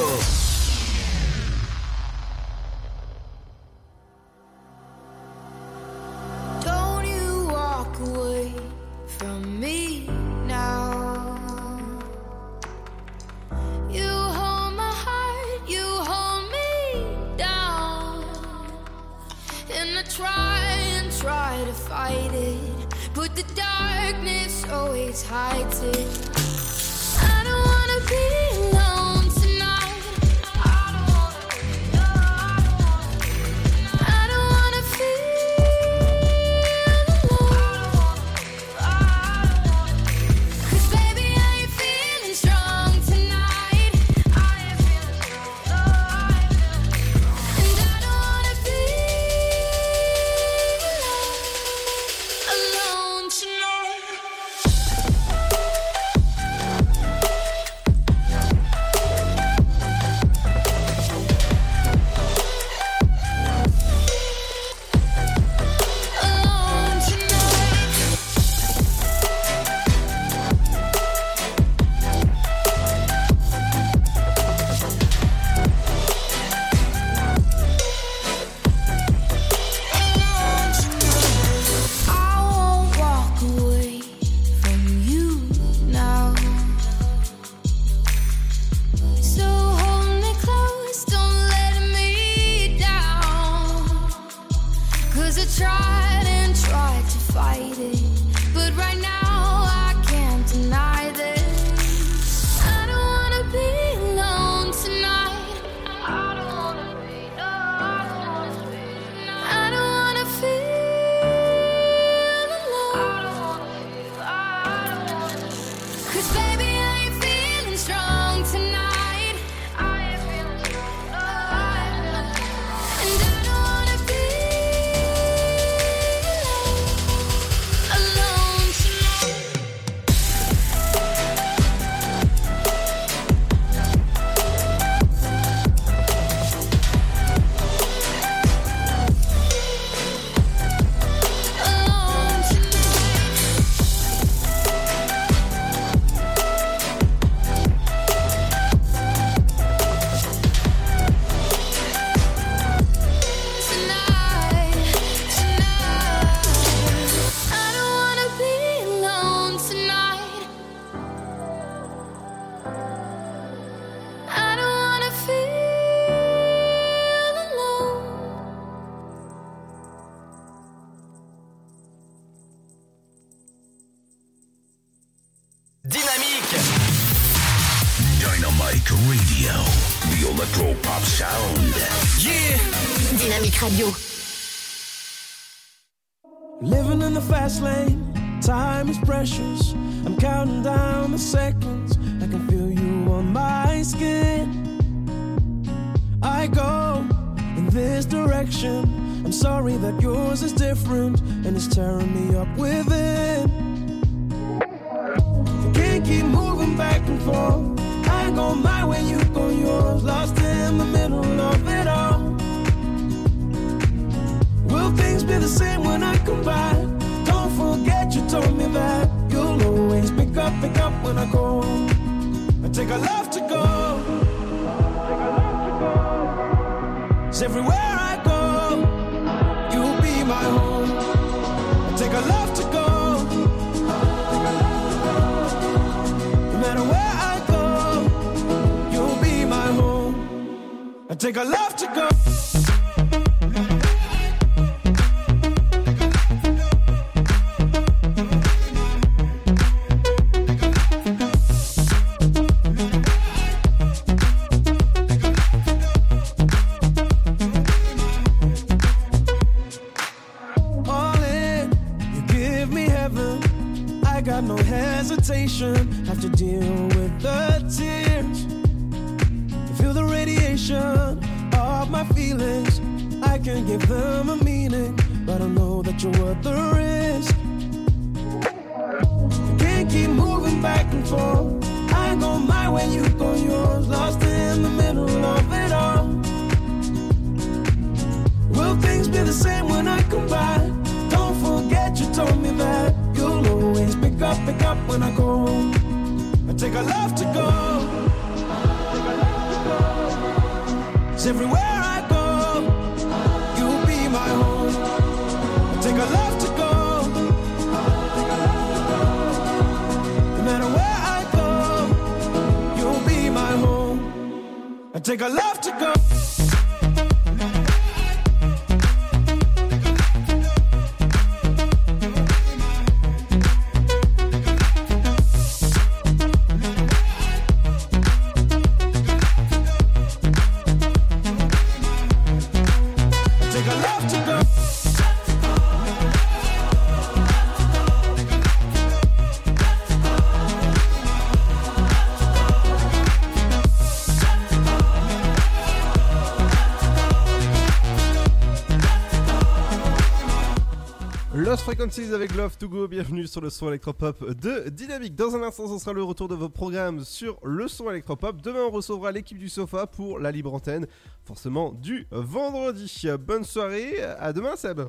Frequencies avec Love to Go, bienvenue sur le son électropop de Dynamique. Dans un instant, ce sera le retour de vos programmes sur le son électropop. Demain, on recevra l'équipe du sofa pour la libre antenne, forcément du vendredi. Bonne soirée, à demain Seb.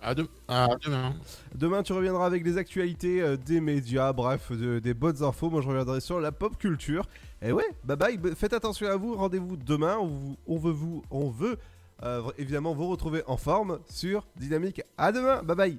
À, demain. Demain, tu reviendras avec les actualités euh, des médias, bref, des bonnes infos. Moi, je reviendrai sur la pop culture. Et ouais, bye bye. Faites attention à vous. Rendez-vous demain. On veut vous, on veut euh, évidemment, vous retrouvez en forme sur Dynamique. À demain, bye bye.